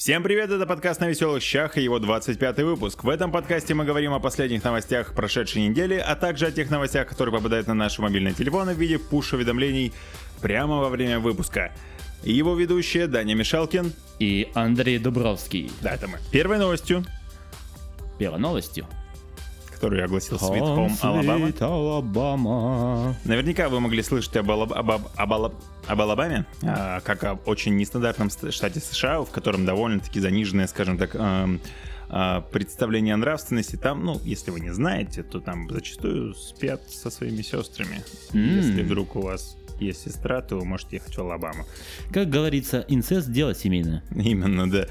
Всем привет, это подкаст на веселых щах и его 25 выпуск. В этом подкасте мы говорим о последних новостях прошедшей недели, а также о тех новостях, которые попадают на наши мобильные телефоны в виде пуш-уведомлений прямо во время выпуска. И его ведущие Даня Мишалкин и Андрей Дубровский. Да, это мы. Первой новостью. Первой новостью которую я огласил Sweet Home Alabama. Alabama. Наверняка вы могли слышать об, об, об, об, об Алабаме, а, как о очень нестандартном штате США, в котором довольно-таки заниженное, скажем так, э, э, представление о нравственности. Там, ну, если вы не знаете, то там зачастую спят со своими сестрами. Mm. Если вдруг у вас есть сестра, то вы можете ехать в Алабаму. Как говорится, инцест – дело семейное. Именно, да.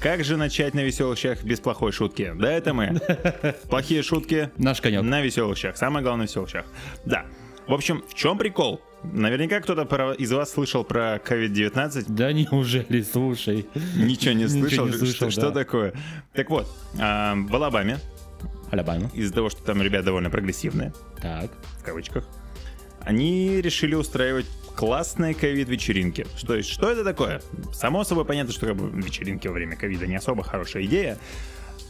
Как же начать на веселых щах без плохой шутки? Да, это мы. Плохие шутки Наш конек. на веселых щах. Самое главное на веселых щах. Да. В общем, в чем прикол? Наверняка кто-то из вас слышал про COVID-19. Да неужели, слушай. Ничего не слышал? Ничего не слышал что, да. что такое? Так вот, а, в Алабаме. Алабама. Из-за того, что там ребята довольно прогрессивные. Так. В кавычках. Они решили устраивать классные ковид-вечеринки. Что, есть, что это такое? Само собой понятно, что как бы, вечеринки во время ковида не особо хорошая идея.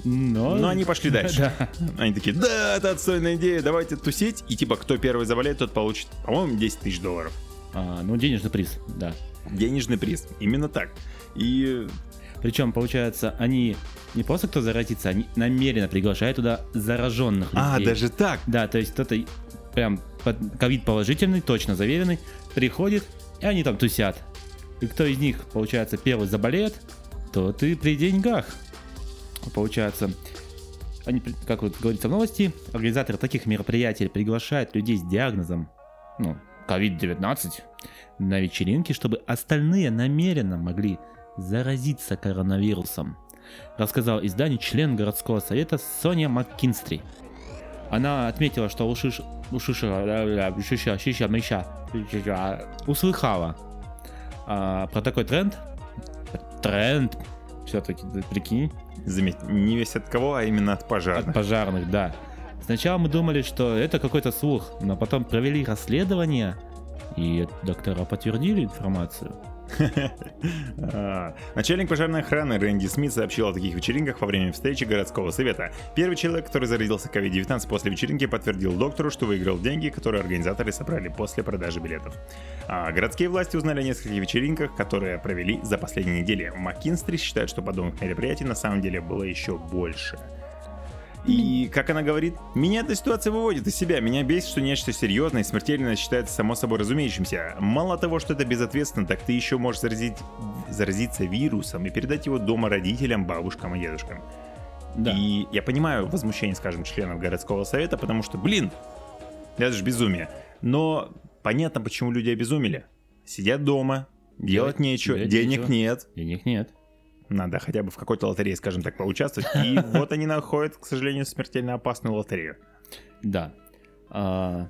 Но... Но они пошли дальше. Да. Они такие, да, это отстойная идея, давайте тусить. И типа, кто первый заболеет, тот получит, по-моему, 10 тысяч долларов. А, ну, денежный приз, да. Денежный приз, именно так. И причем, получается, они не просто кто заразится, они намеренно приглашают туда зараженных а, людей. А, даже так? Да, то есть кто-то прям ковид положительный, точно заверенный, приходит, и они там тусят. И кто из них, получается, первый заболеет, то ты при деньгах. Получается, они, как вот говорится в новости, организаторы таких мероприятий приглашают людей с диагнозом, ну, COVID-19 на вечеринки, чтобы остальные намеренно могли заразиться коронавирусом, рассказал изданию член городского совета Соня МакКинстри. Она отметила, что ушиш, ушиша, ушиша, шиша, мыша, услыхала а, про такой тренд. Тренд, все-таки, прикинь. Заметь, не весь от кого, а именно от пожарных. От пожарных, да. Сначала мы думали, что это какой-то слух, но потом провели расследование, и доктора подтвердили информацию. Начальник пожарной охраны Рэнди Смит сообщил о таких вечеринках во время встречи городского совета. Первый человек, который заразился COVID-19 после вечеринки, подтвердил доктору, что выиграл деньги, которые организаторы собрали после продажи билетов. А городские власти узнали о нескольких вечеринках, которые провели за последние недели. Маккинстри считает, что подобных мероприятий на самом деле было еще больше. И, как она говорит, меня эта ситуация выводит из себя. Меня бесит, что нечто серьезное и смертельное считается само собой разумеющимся. Мало того, что это безответственно, так ты еще можешь заразить, заразиться вирусом и передать его дома родителям, бабушкам и дедушкам. Да. И я понимаю возмущение, скажем, членов городского совета, потому что, блин, это же безумие. Но понятно, почему люди обезумели. Сидят дома, делать, делать нечего, денег нечего. нет. Денег нет. Надо хотя бы в какой-то лотерее, скажем так, поучаствовать. И вот они находят, к сожалению, смертельно опасную лотерею. Да. А,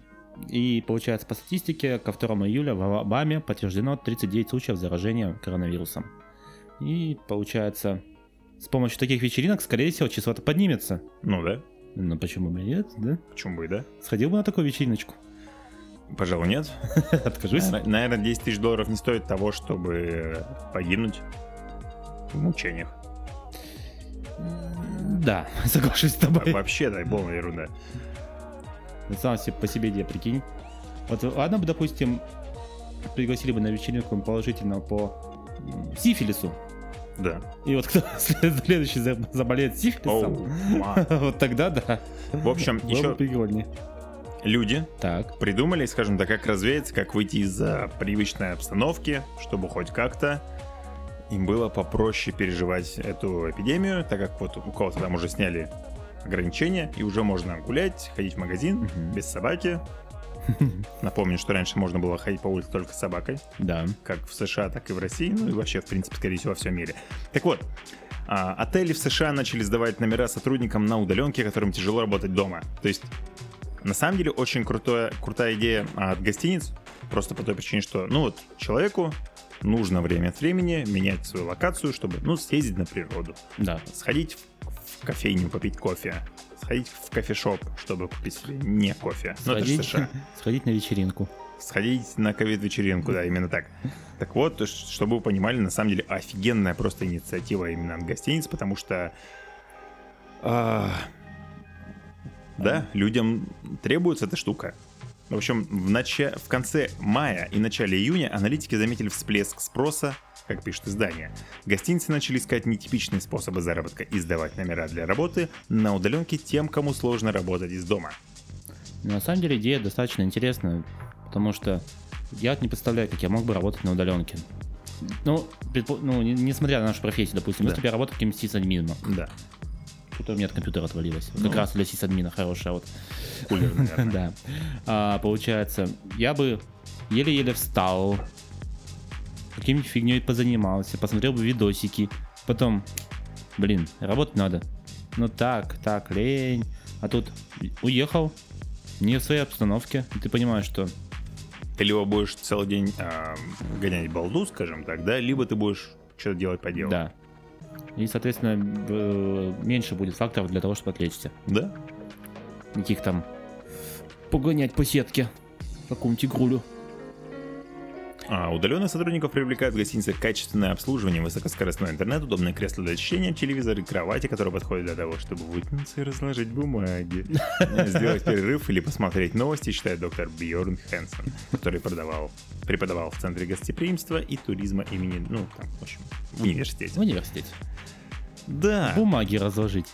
и получается, по статистике, ко 2 июля в Алабаме подтверждено 39 случаев заражения коронавирусом. И получается, с помощью таких вечеринок, скорее всего, число-то поднимется. Ну да. Ну почему бы нет, да? Почему бы и да? Сходил бы на такую вечериночку. Пожалуй, нет. Откажусь. Наверное, 10 тысяч долларов не стоит того, чтобы погибнуть в мучениях. Да, соглашусь с тобой. Вообще, дай полная ерунда. Сам себе по себе идея, прикинь. Вот ладно бы, допустим, пригласили бы на вечеринку положительно по сифилису. Да. И вот кто следующий заболеет сифилисом, oh, вот тогда да. В общем, еще люди так. придумали, скажем так, как развеяться, как выйти из привычной обстановки, чтобы хоть как-то им было попроще переживать эту эпидемию, так как вот у кого-то там уже сняли ограничения, и уже можно гулять, ходить в магазин uh-huh. без собаки. Напомню, что раньше можно было ходить по улице только с собакой. Да. Как в США, так и в России, ну и вообще, в принципе, скорее всего, во всем мире. Так вот, а, отели в США начали сдавать номера сотрудникам на удаленке, которым тяжело работать дома. То есть, на самом деле, очень крутая, крутая идея от гостиниц, просто по той причине, что, ну вот, человеку нужно время от времени менять свою локацию, чтобы, ну, съездить на природу. Да. Сходить в, кофейню, попить кофе. Сходить в кофешоп, чтобы купить не кофе. Сходить, ну, это США. Сходить на вечеринку. сходить на ковид-вечеринку, да, именно так. Так вот, чтобы вы понимали, на самом деле офигенная просто инициатива именно от гостиниц, потому что... а, да, людям требуется эта штука. В общем, в, нача- в конце мая и начале июня аналитики заметили всплеск спроса, как пишет издание. Гостиницы начали искать нетипичные способы заработка и сдавать номера для работы на удаленке тем, кому сложно работать из дома. На самом деле идея достаточно интересная, потому что я не представляю, как я мог бы работать на удаленке. Ну, предпо- ну не- несмотря на нашу профессию, допустим, Да. если бы я работал каким-то сисадмином, Да, что-то у меня от компьютера отвалилось. Вот Как Ну. раз для сисадмина хорошая вот. кулер. Да. А, получается, я бы еле-еле встал, каким-нибудь фигней позанимался, посмотрел бы видосики, потом, блин, работать надо. Ну так, так, лень. А тут уехал, не в своей обстановке, и ты понимаешь, что Ты либо будешь целый день а, гонять балду, скажем так, да, либо ты будешь что-то делать по делу. да. И, соответственно, э, меньше будет факторов для того, чтобы отвлечься. Да? Никаких там погонять по сетке какому-нибудь игрулю. А удаленных сотрудников привлекают в гостиницах качественное обслуживание, высокоскоростной интернет, удобное кресло для чтения, телевизор и кровати, которые подходят для того, чтобы вытянуться и разложить бумаги, сделать перерыв или посмотреть новости, считает доктор Бьорн Хэнсон, который продавал, преподавал в Центре гостеприимства и туризма имени, ну, там, в общем, в В университете. университете. Да. Бумаги разложить.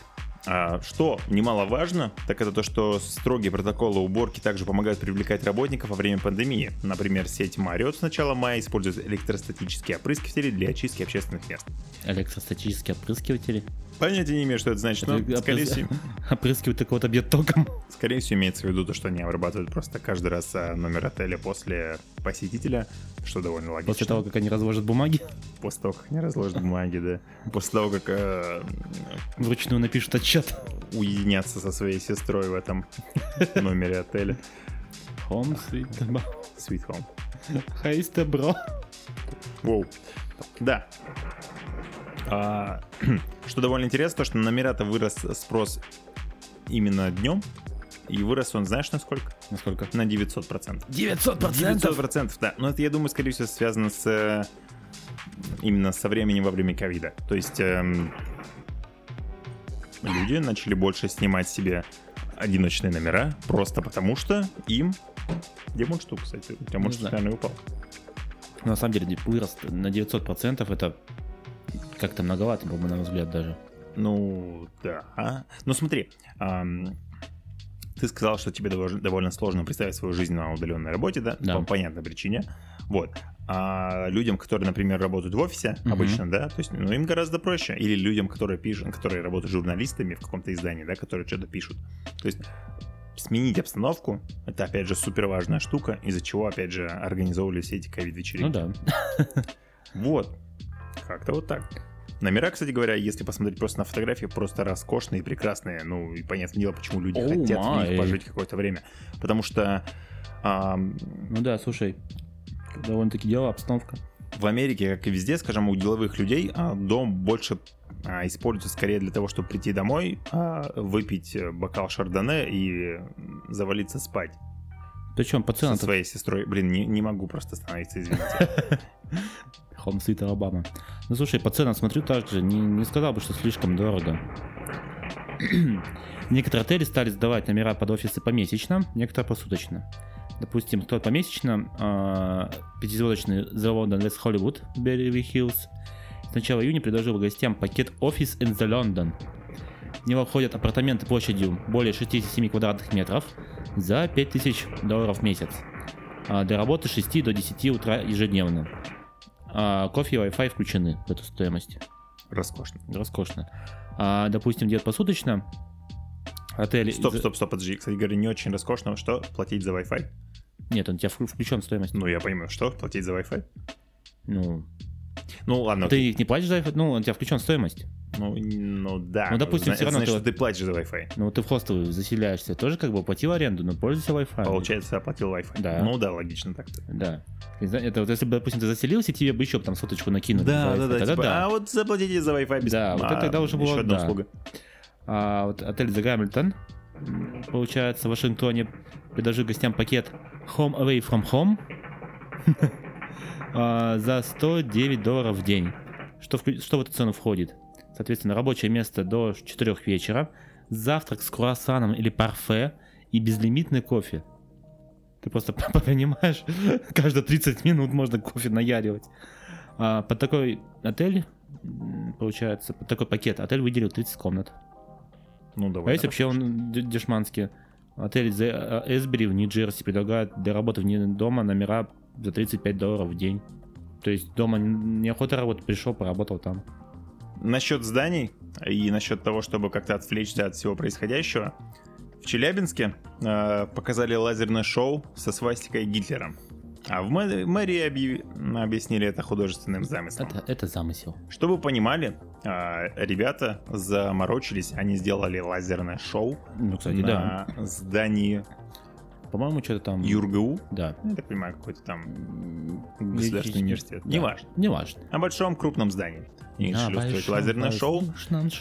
А, что немаловажно, так это то, что строгие протоколы уборки также помогают привлекать работников во время пандемии. Например, сеть Marriott с начала мая использует электростатические опрыскиватели для очистки общественных мест. Электростатические опрыскиватели. Понятия не имею, что это значит, но, Это скорее всего, Опрыскивают такого-то бьет током. скорее всего, имеется в виду то, что они обрабатывают просто каждый раз а, номер отеля после посетителя, что довольно логично. После того, как они разложат бумаги, После того, как они разложат бумаги, да. После того, как а, вручную напишут отчет. уединятся со своей сестрой в этом номере отеля. Home sweet home. Sweet Home. Хейсте, бро. Воу. Да. А, что довольно интересно, то, что на номера-то вырос спрос именно днем. И вырос он, знаешь, на сколько? Насколько? На 900%. 900 900%, да. Но это, я думаю, скорее всего, связано с э, именно со временем во время ковида. То есть эм, люди начали больше снимать себе одиночные номера, просто потому что им... Где мой штук, кстати? У тебя мой штук, наверное, упал. На самом деле, вырос на 900%, это как-то многовато было бы, на мой взгляд, даже. Ну, да. Ну, смотри, ам, ты сказал, что тебе довольно, сложно представить свою жизнь на удаленной работе, да? Да. По понятной причине. Вот. А людям, которые, например, работают в офисе Мгм. обычно, да, то есть, ну, им гораздо проще. Или людям, которые пишут, которые работают журналистами в каком-то издании, да, которые что-то пишут. То есть сменить обстановку, это, опять же, супер важная штука, из-за чего, опять же, организовывали все эти Ну ковид-вечеринки. да. Вот. Как-то вот так. Номера, кстати говоря, если посмотреть просто на фотографии, просто роскошные и прекрасные. Ну, и понятное дело, почему люди Оу, хотят в май. них пожить какое-то время. Потому что ам, Ну да, слушай, довольно-таки дело, обстановка. в Америке, как и везде, скажем, у деловых людей а, дом больше а, используется скорее для того, чтобы прийти домой, а, выпить э, бокал шардоне и завалиться спать Причем по со своей сестрой. Блин, не, не могу просто остановиться, извините. Sweet Alabama. Ну слушай, по ценам смотрю также, не, не сказал бы, что слишком дорого. Некоторые отели стали сдавать номера под офисы помесячно, некоторые посуточно. Допустим, кто помесячно, а, пятизвездочный The London Let's Hollywood в Beverly Hills с начала июня предложил гостям пакет Office in the London. В него входят апартаменты площадью более 67 квадратных метров за 5000 долларов в месяц. А Для работы с 6 до 10 утра ежедневно. А кофе и Wi-Fi включены в эту стоимость. Роскошно. Роскошно. А, допустим, где-то посуточно отель... Стоп, стоп, стоп, подожди. Кстати говоря, не очень роскошно. Что? Платить за Wi-Fi? Нет, он у тебя вклю- включен в стоимость. Ну, я понимаю, что? Платить за Wi-Fi? Ну, Ну, ладно, ты окей. их не платишь за это? Ну, у тебя включен стоимость. Ну, ну да. Ну, допустим, Зна- всё равно Значит, ты- что ты платишь за Wi-Fi. Ну, ты в хостел заселяешься, тоже как бы оплатил аренду, но пользуйся Wi-Fi. Получается, оплатил Wi-Fi. Да. Ну да, логично так-то. Да. Это вот если бы, допустим, ты заселился, тебе бы еще там соточку накинули. Да, Wi-Fi. да, да, Тогда типа, да. а вот заплатите за Wi-Fi без Да, вот это а, тогда уже было, еще одна да. услуга. А вот отель The Гамильтон, получается, в Вашингтоне, предложил гостям пакет Home Away from Home а, за 109 долларов в день. Что, вклю- что в эту цену входит? Соответственно, рабочее место до 4 вечера, завтрак с круассаном или парфе и безлимитный кофе. Ты просто понимаешь, каждые 30 минут можно кофе наяривать. А, под такой отель, получается, под такой пакет отель выделил 30 комнат. Ну, А давай. есть вообще он дешманский. Отель The Эсбери в Нью-Джерси предлагает для работы вне дома номера за 35 долларов в день. То есть дома неохота работать, пришел, поработал там. Насчет зданий и насчет того, чтобы как-то отвлечься от всего происходящего. В Челябинске э, показали лазерное шоу со свастикой Гитлера. А в мэ- мэрии объяв- объяснили это художественным замыслом. Это, это замысел. Чтобы вы понимали, э, ребята заморочились, они сделали лазерное шоу Ну, кстати, да. на здании По-моему, что-то там... ЮрГУ. Да. Ну, Я так понимаю, какой-то там государственный и- университет. да. Неважно. Неважно. О большом крупном здании. Они На решили устроить большом лазерное шоу.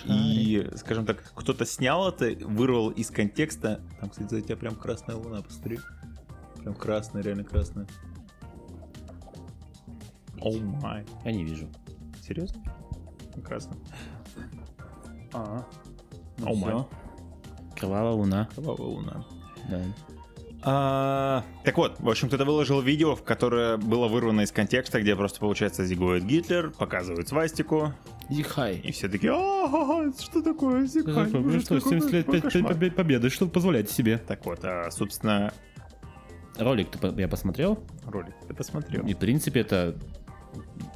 И, скажем так, кто-то снял это, вырвал из контекста. Там, кстати, за тебя прям красная луна, посмотри. Прям красная, реально красная. О май. Я не вижу. Серьезно? Красная. А. О май. Кровавая луна. Кровавая луна. Да. А, так вот, в общем, кто-то выложил видео, в которое было вырвано из контекста, где просто, получается, зигует Гитлер, показывают свастику, Зихай. и все такие, а что такое зигует? Вы что, 70 лет победы, что вы позволяете себе? Так вот, а, собственно, Ролик я посмотрел, ролик ты посмотрел. и в принципе это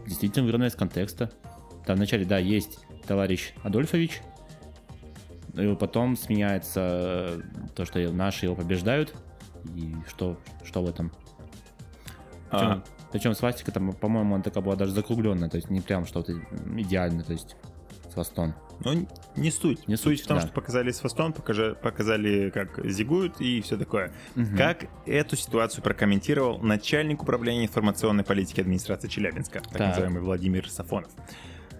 действительно вырвано из контекста. Там вначале, да, есть товарищ Адольфович, и потом сменяется то, что наши его побеждают, и что, что в этом? Причем, А, причем свастика там, по-моему, она такая была даже закругленная, то есть не прям что-то идеальное, то есть с хвостом. Ну, не суть. Не суть суть, в том, да. что показали с хвостом, покажи- показали, как зигуют и все такое. Мгм. Как эту ситуацию прокомментировал начальник управления информационной политики администрации Челябинска, так, Так. называемый Владимир Сафонов.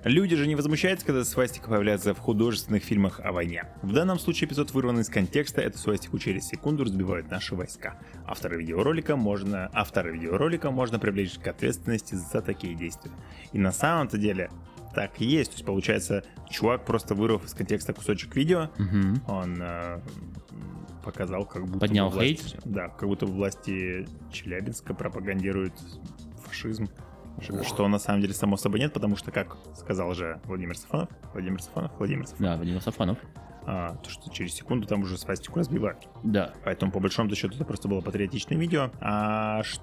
Люди же не возмущаются, когда свастика появляется в художественных фильмах о войне. В данном случае эпизод вырван из контекста, эту свастику через секунду разбивают наши войска. Авторы видеоролика можно, авторы видеоролика можно привлечь к ответственности за такие действия. И на самом-то деле так и есть. То есть получается, чувак просто вырвав из контекста кусочек видео, Мгм. он э, показал, как будто Поднял власти, да, как будто власти Челябинска пропагандируют фашизм. Что на самом деле само собой нет, потому что, как сказал же Владимир Сафонов, Владимир Сафонов, Владимир Сафонов, Да, Владимир Сафонов. а, то, что через секунду там уже свастику разбивают. Да. Поэтому, по большому счету, это просто было патриотичное видео. А ш-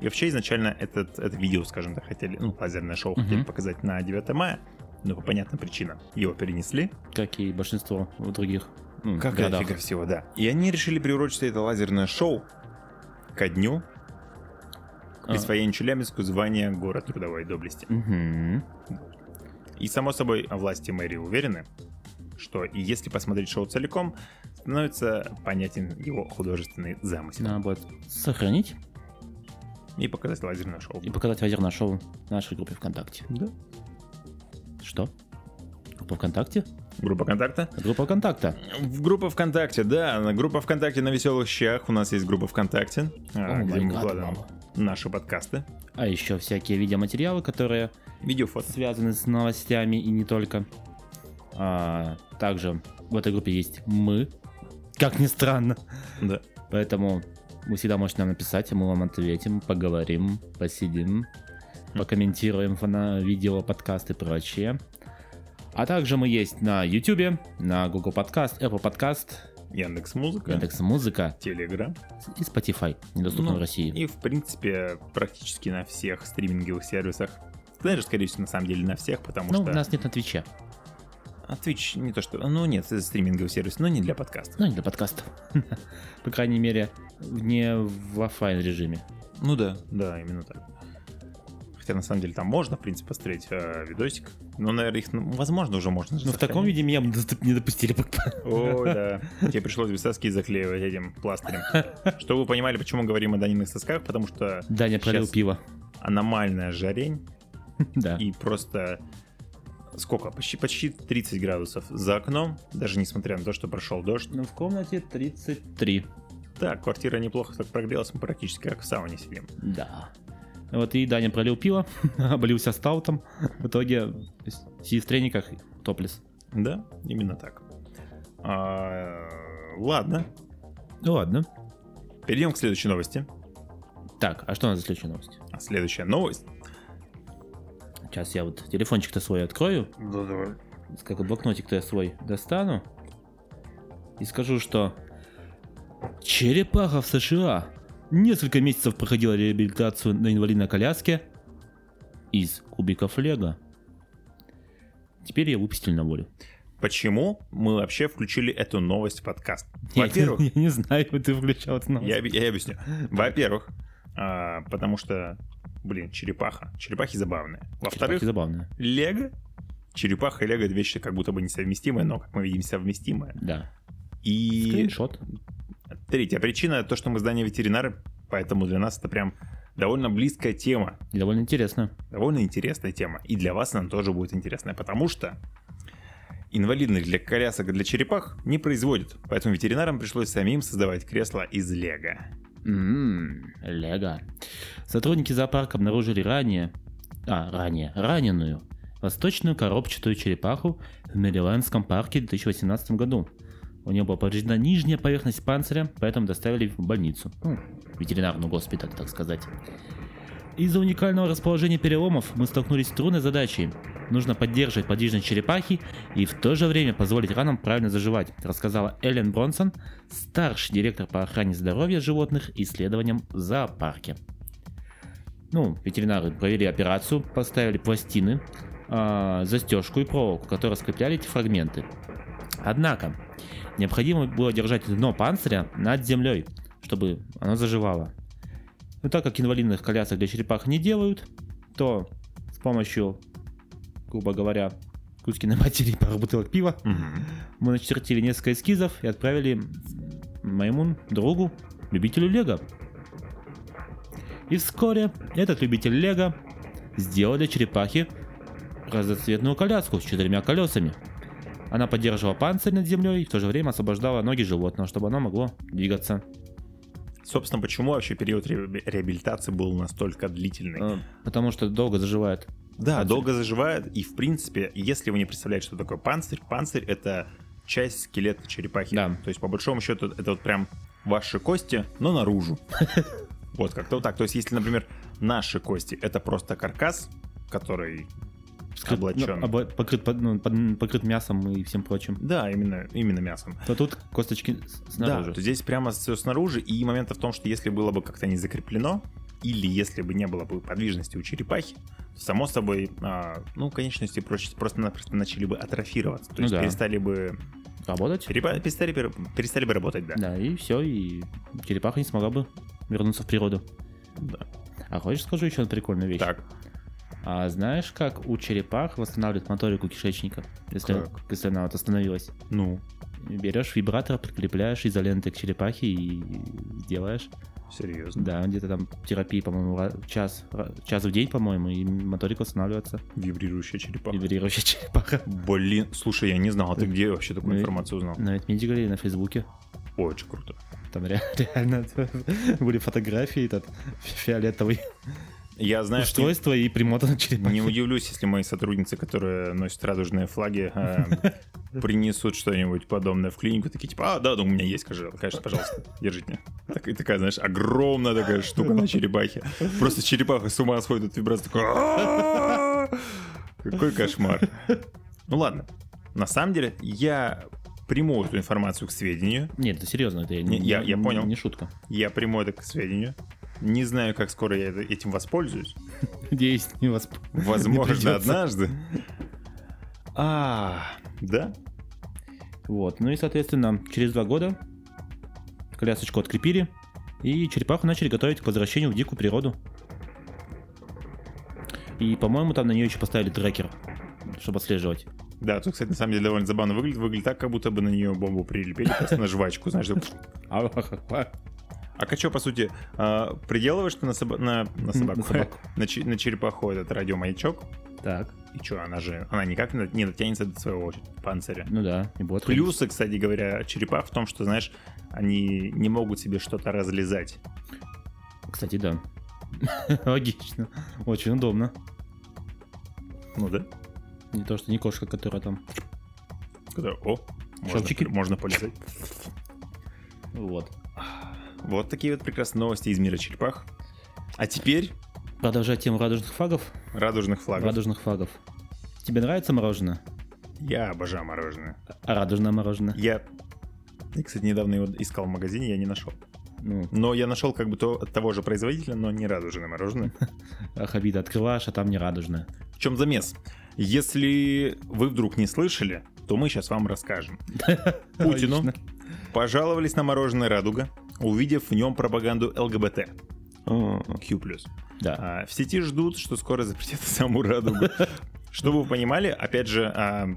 и вообще изначально этот, это видео, скажем так, хотели, ну, лазерное шоу Мгм. хотели показать на 9 мая, но по понятным причинам его перенесли. Как и большинство других ну, Как городах. дофига всего, да. И они решили приурочить это лазерное шоу ко дню к А. присвоению Челябинску звания город трудовой доблести. И само собой власти мэрии уверены, что и если посмотреть шоу целиком, становится понятен его художественный замысел. Надо будет сохранить И показать лазерное шоу. и показать лазерное шоу в нашей группе ВКонтакте. Да. Что? Группа ВКонтакте? Группа контакта? Группа ВКонтакта. В группа ВКонтакте, да. Группа ВКонтакте на веселых щах. У нас есть группа ВКонтакте, О где мы выкладываем. Наши подкасты. А еще всякие видеоматериалы, которые Видеофото. связаны с новостями и не только. А, также в этой группе есть мы, как ни странно. Да. Поэтому вы всегда можете нам написать, и мы вам ответим, поговорим, посидим, покомментируем фона видео, подкасты и прочее. А также мы есть на YouTube, на Google Podcast, Apple Podcast, Яндекс Музыка. Яндекс Музыка Телеграм. и Spotify, недоступны Ну, в России. И, в принципе, практически на всех стриминговых сервисах. Даже, скорее всего, на самом деле на всех, потому Ну, что... у нас нет на Твиче, А Twitch не то что... Ну, нет, это стриминговый сервис, но не для подкаста. ну не для подкастов. По крайней мере, не в офлайн режиме. Ну да, да, именно так. Хотя, на самом деле, там можно, в принципе, посмотреть э, видосик. Но, наверное, их, ну, возможно, уже можно Но в таком виде меня бы не допустили. О, да. Тебе пришлось бы соски заклеивать этим пластырем. Чтобы вы понимали, почему мы говорим о Даниных сосках, потому что Даня пролил пиво. аномальная жарень Да. и просто сколько? Почти, почти 30 градусов за окном, даже несмотря на то, что прошел дождь. Ну, в комнате 33. Да, квартира неплохо так прогрелась, мы практически как в сауне сидим. Да. Вот и Даня пролил пиво, облился стаутом. В итоге сидит в трениках топлес. Да, именно так. А, ладно, Ну ладно. перейдем к следующей новости. Так, а что у нас за следующая новость? А следующая новость. Сейчас я вот телефончик-то свой открою. Да, давай. Как блокнотик-то я свой достану. И скажу, что черепаха в США несколько месяцев проходила реабилитацию на инвалидной коляске из кубиков Лего. Теперь ее выпустили на волю. Почему мы вообще включили эту новость в подкаст? Я- Во-первых, я, не знаю, ты включал эту новость. я, я объясню. Во-первых, а, потому что, блин, черепаха. Черепахи забавные. Во-вторых, забавные. Лего. Черепаха и Лего это вещи как будто бы несовместимые, но, как мы видим, совместимые. Да. И Скриншот. Третья причина то, что мы здание ветеринары, поэтому для нас это прям довольно близкая тема, И довольно интересно. довольно интересная тема. И для вас она тоже будет интересная, потому что инвалидных для колясок и для черепах не производят, поэтому ветеринарам пришлось самим создавать кресла из Лего. М, Лего. Сотрудники зоопарка обнаружили ранее, а, ранее, раненую восточную коробчатую черепаху в Мэрилендском парке в 2018 году. У нее была повреждена нижняя поверхность панциря, поэтому доставили в больницу. Ну, ветеринарную госпиталь, так сказать. Из-за уникального расположения переломов мы столкнулись с трудной задачей. Нужно поддерживать подвижность черепахи и в то же время позволить ранам правильно заживать, рассказала Эллен Бронсон, старший директор по охране здоровья животных и исследованиям в зоопарке. Ну, ветеринары провели операцию, поставили пластины, а, застежку и проволоку, которые скрепляли эти фрагменты. Однако, необходимо было держать дно панциря над землей, чтобы оно заживало. Но так как инвалидных колясок для черепах не делают, то с помощью, грубо говоря, Кузькиной матери и пару бутылок пива мы начертили несколько эскизов и отправили моему другу, любителю Лего. И вскоре этот любитель Лего сделал для черепахи разноцветную коляску с четырьмя колесами. Она поддерживала панцирь над землей и в то же время освобождала ноги животного, чтобы оно могло двигаться. Собственно, почему вообще период ре- реабилитации был настолько длительный? Э, Потому что долго заживает. Да, панцирь. долго заживает, и в принципе, если вы не представляете, что такое панцирь, панцирь это часть скелета черепахи. Да. То есть, по большому счету, это вот прям ваши кости, но наружу. Вот как-то вот так. То есть, если, например, наши кости это просто каркас, который Скрыт- облачен. ну, обла- покрыт, под- ну, под- покрыт мясом и всем прочим. Да, именно, именно мясом. То тут косточки снаружи. Да, то здесь прямо все снаружи, и момент в том, что если было бы как-то не закреплено, или если бы не было бы подвижности у черепахи, то, само собой, а, ну, конечности просто-напросто начали бы атрофироваться, то Ну есть да. перестали бы Работать? черепа- перестали, перестали бы работать, да. Да, и все, и черепаха не смогла бы вернуться в природу. Да. А хочешь скажу еще одну прикольную вещь? Так, А знаешь, как у черепах восстанавливают моторику кишечника, если, Как? если она вот остановилась? ну, Берешь вибратор, прикрепляешь изолентой к черепахе и делаешь. серьезно. Да, где-то там терапии, по-моему, час, час в день, по-моему, и моторика восстанавливается. Вибрирующая черепаха. Вибрирующая черепаха. Блин, слушай, я не знал, а ты где вообще такую Ну, информацию узнал? На Медигале на Фейсбуке. Очень круто. Там ре- реально были фотографии, этот фиолетовый Я, не- устройство и примотано черепахи. Не удивлюсь, если мои сотрудницы, которые носят радужные флаги, э, принесут что-нибудь подобное в клинику, такие типа, а, да, да, у меня есть, скажи, конечно, пожалуйста, держите. Так, и такая, знаешь, огромная такая штука на черепахе. Просто черепаха с ума сходит от вибрации! Какой кошмар. Ну ладно, на самом деле, я приму эту информацию к сведению, Нет, это серьезно, это Не, я- я понял. Не шутка. я приму это к сведению, не знаю, как скоро я этим воспользуюсь, Надеюсь, не не Возможно, однажды. А, да? Вот, ну и, соответственно, через два года колясочку открепили, и черепаху начали готовить к возвращению в дикую природу. И, по-моему, там на нее еще поставили трекер, чтобы отслеживать. Да, тут, кстати, на самом деле довольно забавно выглядит. Выглядит так, как будто бы на нее бомбу прилепили просто на жвачку, знаешь. А Качо, по сути, а, приделываешь ты на, соба- на, на собаку, На собаку. на, че- на черепаху этот радиомаячок, Так, и что, она же, она никак не не дотянется до своего панциря. ну да, и вот. Плюсы, кстати говоря, черепах в том, что, знаешь, они не могут себе что-то разлезать. Кстати, да. Логично. Очень удобно. Ну да. Не то, что не кошка, которая там. Когда, о, можно, можно полезать. Вот. Вот такие вот прекрасные новости из мира черепах. А теперь Продолжать тему радужных флагов. радужных флагов. Радужных флагов. Тебе нравится мороженое? Я обожаю мороженое. А радужное мороженое? Я, я, кстати, недавно его искал в магазине, я не нашел. Ну, Но я нашел как бы то, от того же производителя, но не радужное мороженое. ах, обида, открываешь, а там не радужное. В чем замес? Если вы вдруг не слышали, то мы сейчас вам расскажем. Путину пожаловались на мороженое «Радуга», увидев в нем пропаганду ЛГБТ. Q+. Да. А, в сети ждут, что скоро запретят саму радугу. Чтобы вы понимали, опять же, а,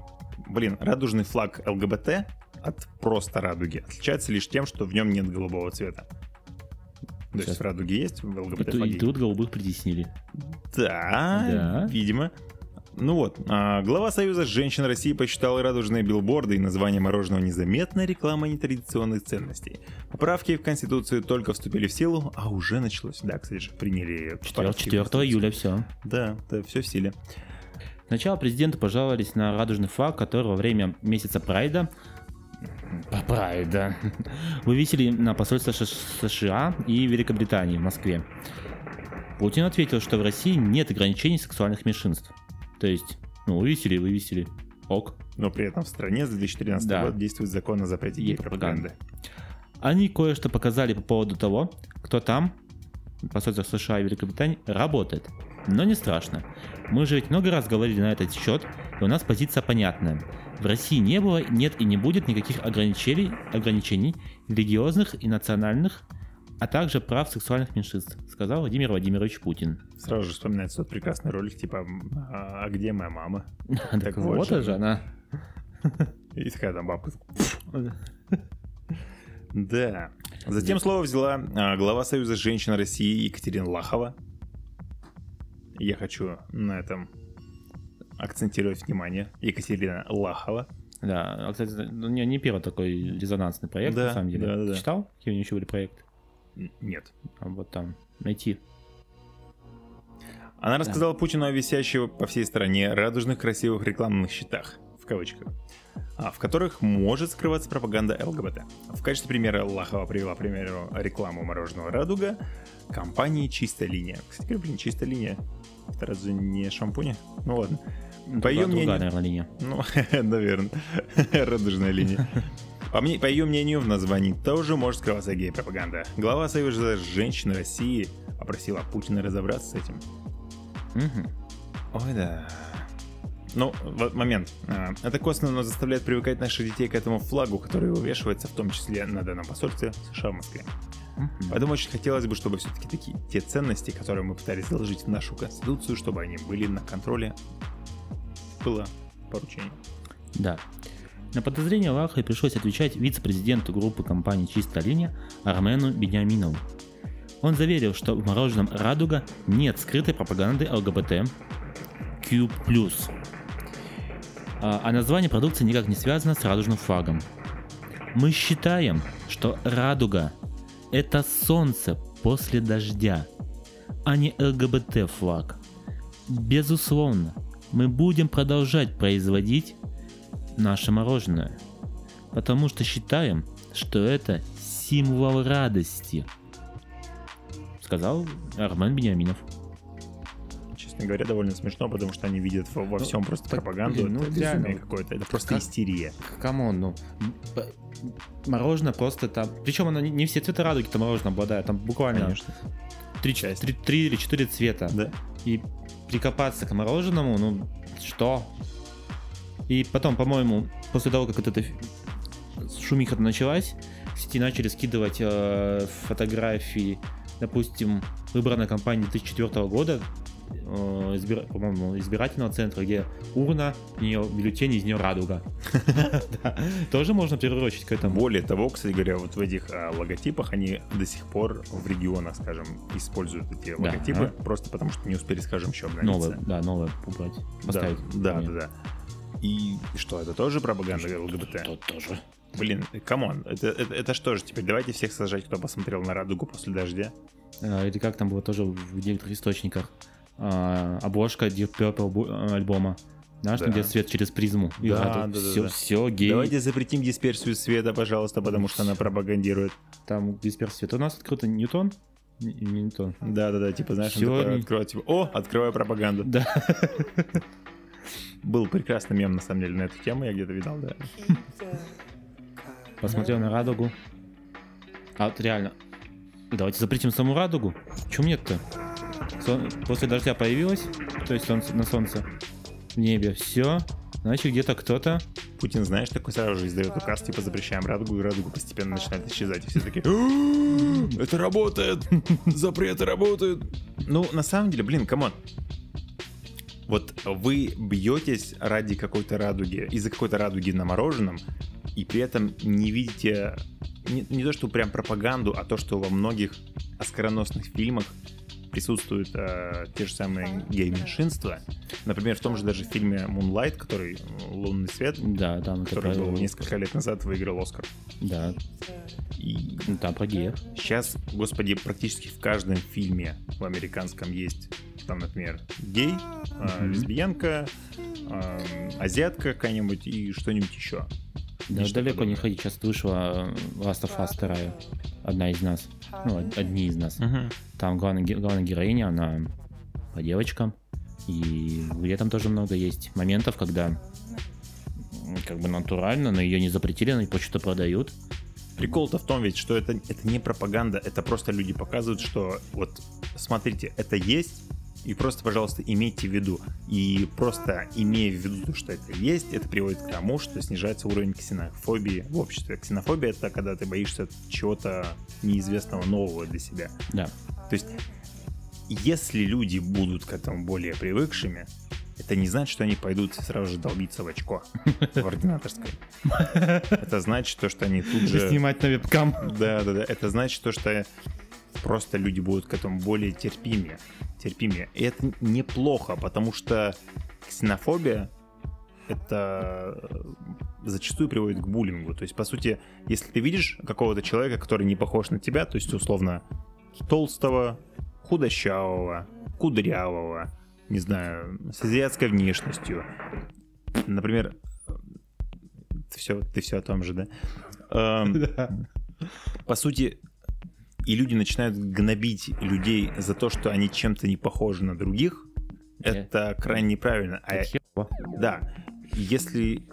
блин, радужный флаг ЛГБТ от просто радуги отличается лишь тем, что в нем нет голубого цвета. То есть Сейчас. в радуге есть, в И, ЛГБТ и флаге тут голубых притеснили. Да, Да. видимо. Ну вот, а, глава Союза женщин России посчитал радужные билборды и название мороженого незаметной рекламой нетрадиционных ценностей. Поправки в Конституцию только вступили в силу, а уже началось. Да, кстати же, приняли... 4, поправки в 4 Конституцию. июля все. Да, да, все в силе. Сначала президенты пожаловались на радужный флаг, который во время месяца Прайда Прайда вывесили на посольство США и Великобритании в Москве. Путин ответил, что в России нет ограничений сексуальных меньшинств. То есть, ну, вывесили, вывесили. Ок. Но при этом в стране с 2013 Да. года действует закон о запрете гей-пропаганды. Они кое-что показали по поводу того, кто там, посольствах США и Великобритании, работает. Но не страшно. Мы же ведь много раз говорили на этот счет, и у нас позиция понятная. В России не было, нет и не будет никаких ограничений, ограничений религиозных и национальных, а также прав сексуальных меньшинств, сказал Владимир Владимирович Путин. Сразу же вспоминается тот прекрасный ролик, типа «А а где моя мама?» Так вот же, она. И такая там бабка. Да. Затем слово взяла а, глава Союза женщин России Екатерина Лахова. Я хочу на этом акцентировать внимание. Екатерина Лахова. Да, а, кстати, ну, не, не первый такой резонансный проект, Да, на самом деле. да, да. Читал, какие у него еще были проекты? Нет. А вот там, найти. Она рассказала Путину о висящих по всей стране радужных красивых рекламных щитах, в кавычках, а, в которых может скрываться пропаганда ЛГБТ. В качестве примера Лахова привела, к примеру, рекламу мороженого «Радуга» компании «Чистая линия». Кстати, блин, «Чистая линия» — это разве не шампунь? Ну ладно. По ее Другая, мнению... наверное, линия. Ну, наверное, радужная линия. По, мне, по ее мнению, в названии тоже может скрываться гей-пропаганда. Глава Союза женщин России попросила Путина разобраться с этим. Мгм. Ой, да. Ну, вот момент. А, Это косвенно заставляет привыкать наших детей к этому флагу, который вывешивается в том числе на данном посольстве США в Москве. Мгм. Поэтому очень хотелось бы, чтобы все-таки такие те ценности, которые мы пытались заложить в нашу конституцию, чтобы они были на контроле. Было поручение. Да. На подозрение Лахой пришлось отвечать вице-президенту группы компании «Чистая линия» Армену Бениаминову. Он заверил, что в мороженом «Радуга» нет скрытой пропаганды ЛГБТ Q+. А, а название продукции никак не связано с радужным флагом. Мы считаем, что радуга – это солнце после дождя, а не ЛГБТ флаг. Безусловно, мы будем продолжать производить наше мороженое, потому что считаем, что это символ радости, сказал Армен Бениаминов. Честно говоря, довольно смешно, потому что они видят во, во всем просто так, пропаганду. блин, ну, это безумие реально. какое-то. Это просто Как- истерия. Come on, ну, мороженое просто там, причем оно не, не все цвета радуги-то мороженое обладает, там буквально Конечно. три, Часть. три- три или четыре цвета. Да. И прикопаться к мороженому, ну, что? И потом, по-моему, после того, как вот эта шумиха началась, в сети начали скидывать э, фотографии, допустим, выбранной кампании 2004 года, э, избира- по-моему, избирательного центра, где урна, в нее бюллетень, из нее радуга. Тоже можно прирочить к этому. Более того, кстати говоря, вот в этих а, логотипах они до сих пор в регионах, скажем, используют эти логотипы, просто потому что не успели, скажем, еще обновиться. Новое, да, новое убрать, поставить. да, да, да. И что, это тоже пропаганда ЛГБТ? Тут тоже. Блин, come on, это, это, это что же теперь? Давайте всех сажать, кто посмотрел на радугу после дождя. А, Или как там было тоже в некоторых источниках. А, Обложка Deep Purple а, альбома. Знаешь, там Да. где свет через призму. И Да, радуга. да, да, все, да. все, гей. Давайте запретим дисперсию света, пожалуйста, потому что она пропагандирует. Там дисперс света. У нас открыто Ньютон. Не, не Ньютон. Да-да-да, типа, знаешь, он Всё, такой открывает, типа, о, открываю пропаганду. Да. Был прекрасный мем, на самом деле, на эту тему, я где-то видал, да. Посмотрел на радугу. А вот реально. Давайте запретим саму радугу. Чем нет-то? Сон- После дождя появилось, то есть солнце, на солнце в небе. Все. Значит, где-то кто-то. Путин, знаешь, такой сразу же издает указ, типа, запрещаем радугу, и радуга постепенно начинает исчезать, и все такие, «А, это работает, запреты работают. Ну, на самом деле, блин, come on. Вот вы бьетесь ради какой-то радуги, из-за какой-то радуги на мороженом, и при этом не видите не, не то, что прям пропаганду, а то, что во многих оскароносных фильмах присутствуют э, те же самые гей-меньшинства. Например, в том же даже фильме Moonlight, который э, «Лунный свет», Да, там это который был несколько лет назад выиграл Оскар. Да, И ну, там про геев. сейчас, господи, практически в каждом фильме в американском есть, там, например, гей, э, Мгм. лесбиянка, э, азиатка какая-нибудь и что-нибудь еще. Да, далеко не ходить. Сейчас вышла Last of Us вторая. Одна из нас. Ну, од- одни из нас. Там главная, главная героиня, она по девочкам. И где там тоже много есть моментов, когда как бы натурально, но ее не запретили, но почему-то продают. Прикол-то в том ведь, что это, это не пропаганда, это просто люди показывают, что вот смотрите, это есть, и просто, пожалуйста, имейте в виду. И просто имея в виду, то, что это есть, это приводит к тому, что снижается уровень ксенофобии в обществе. Ксенофобия это когда ты боишься чего-то неизвестного нового для себя. Да. То есть, если люди будут к этому более привыкшими, это не значит, что они пойдут сразу же долбиться в очко в ординаторской. Это значит то, что они тут же... Снимать на вебкам. Да, да, да. Это значит то, что просто люди будут к этому более терпимее. Терпимее. И это неплохо, потому что ксенофобия это э, зачастую приводит к буллингу. То есть, по сути, если ты видишь какого-то человека, который не похож на тебя, то есть, условно, толстого, худощавого, кудрявого, не знаю, с азиатской внешностью. Например, ты все, ты все о том же, да? Эм, по сути, и люди начинают гнобить людей за то, что они чем-то не похожи на других, это крайне неправильно. А, да, если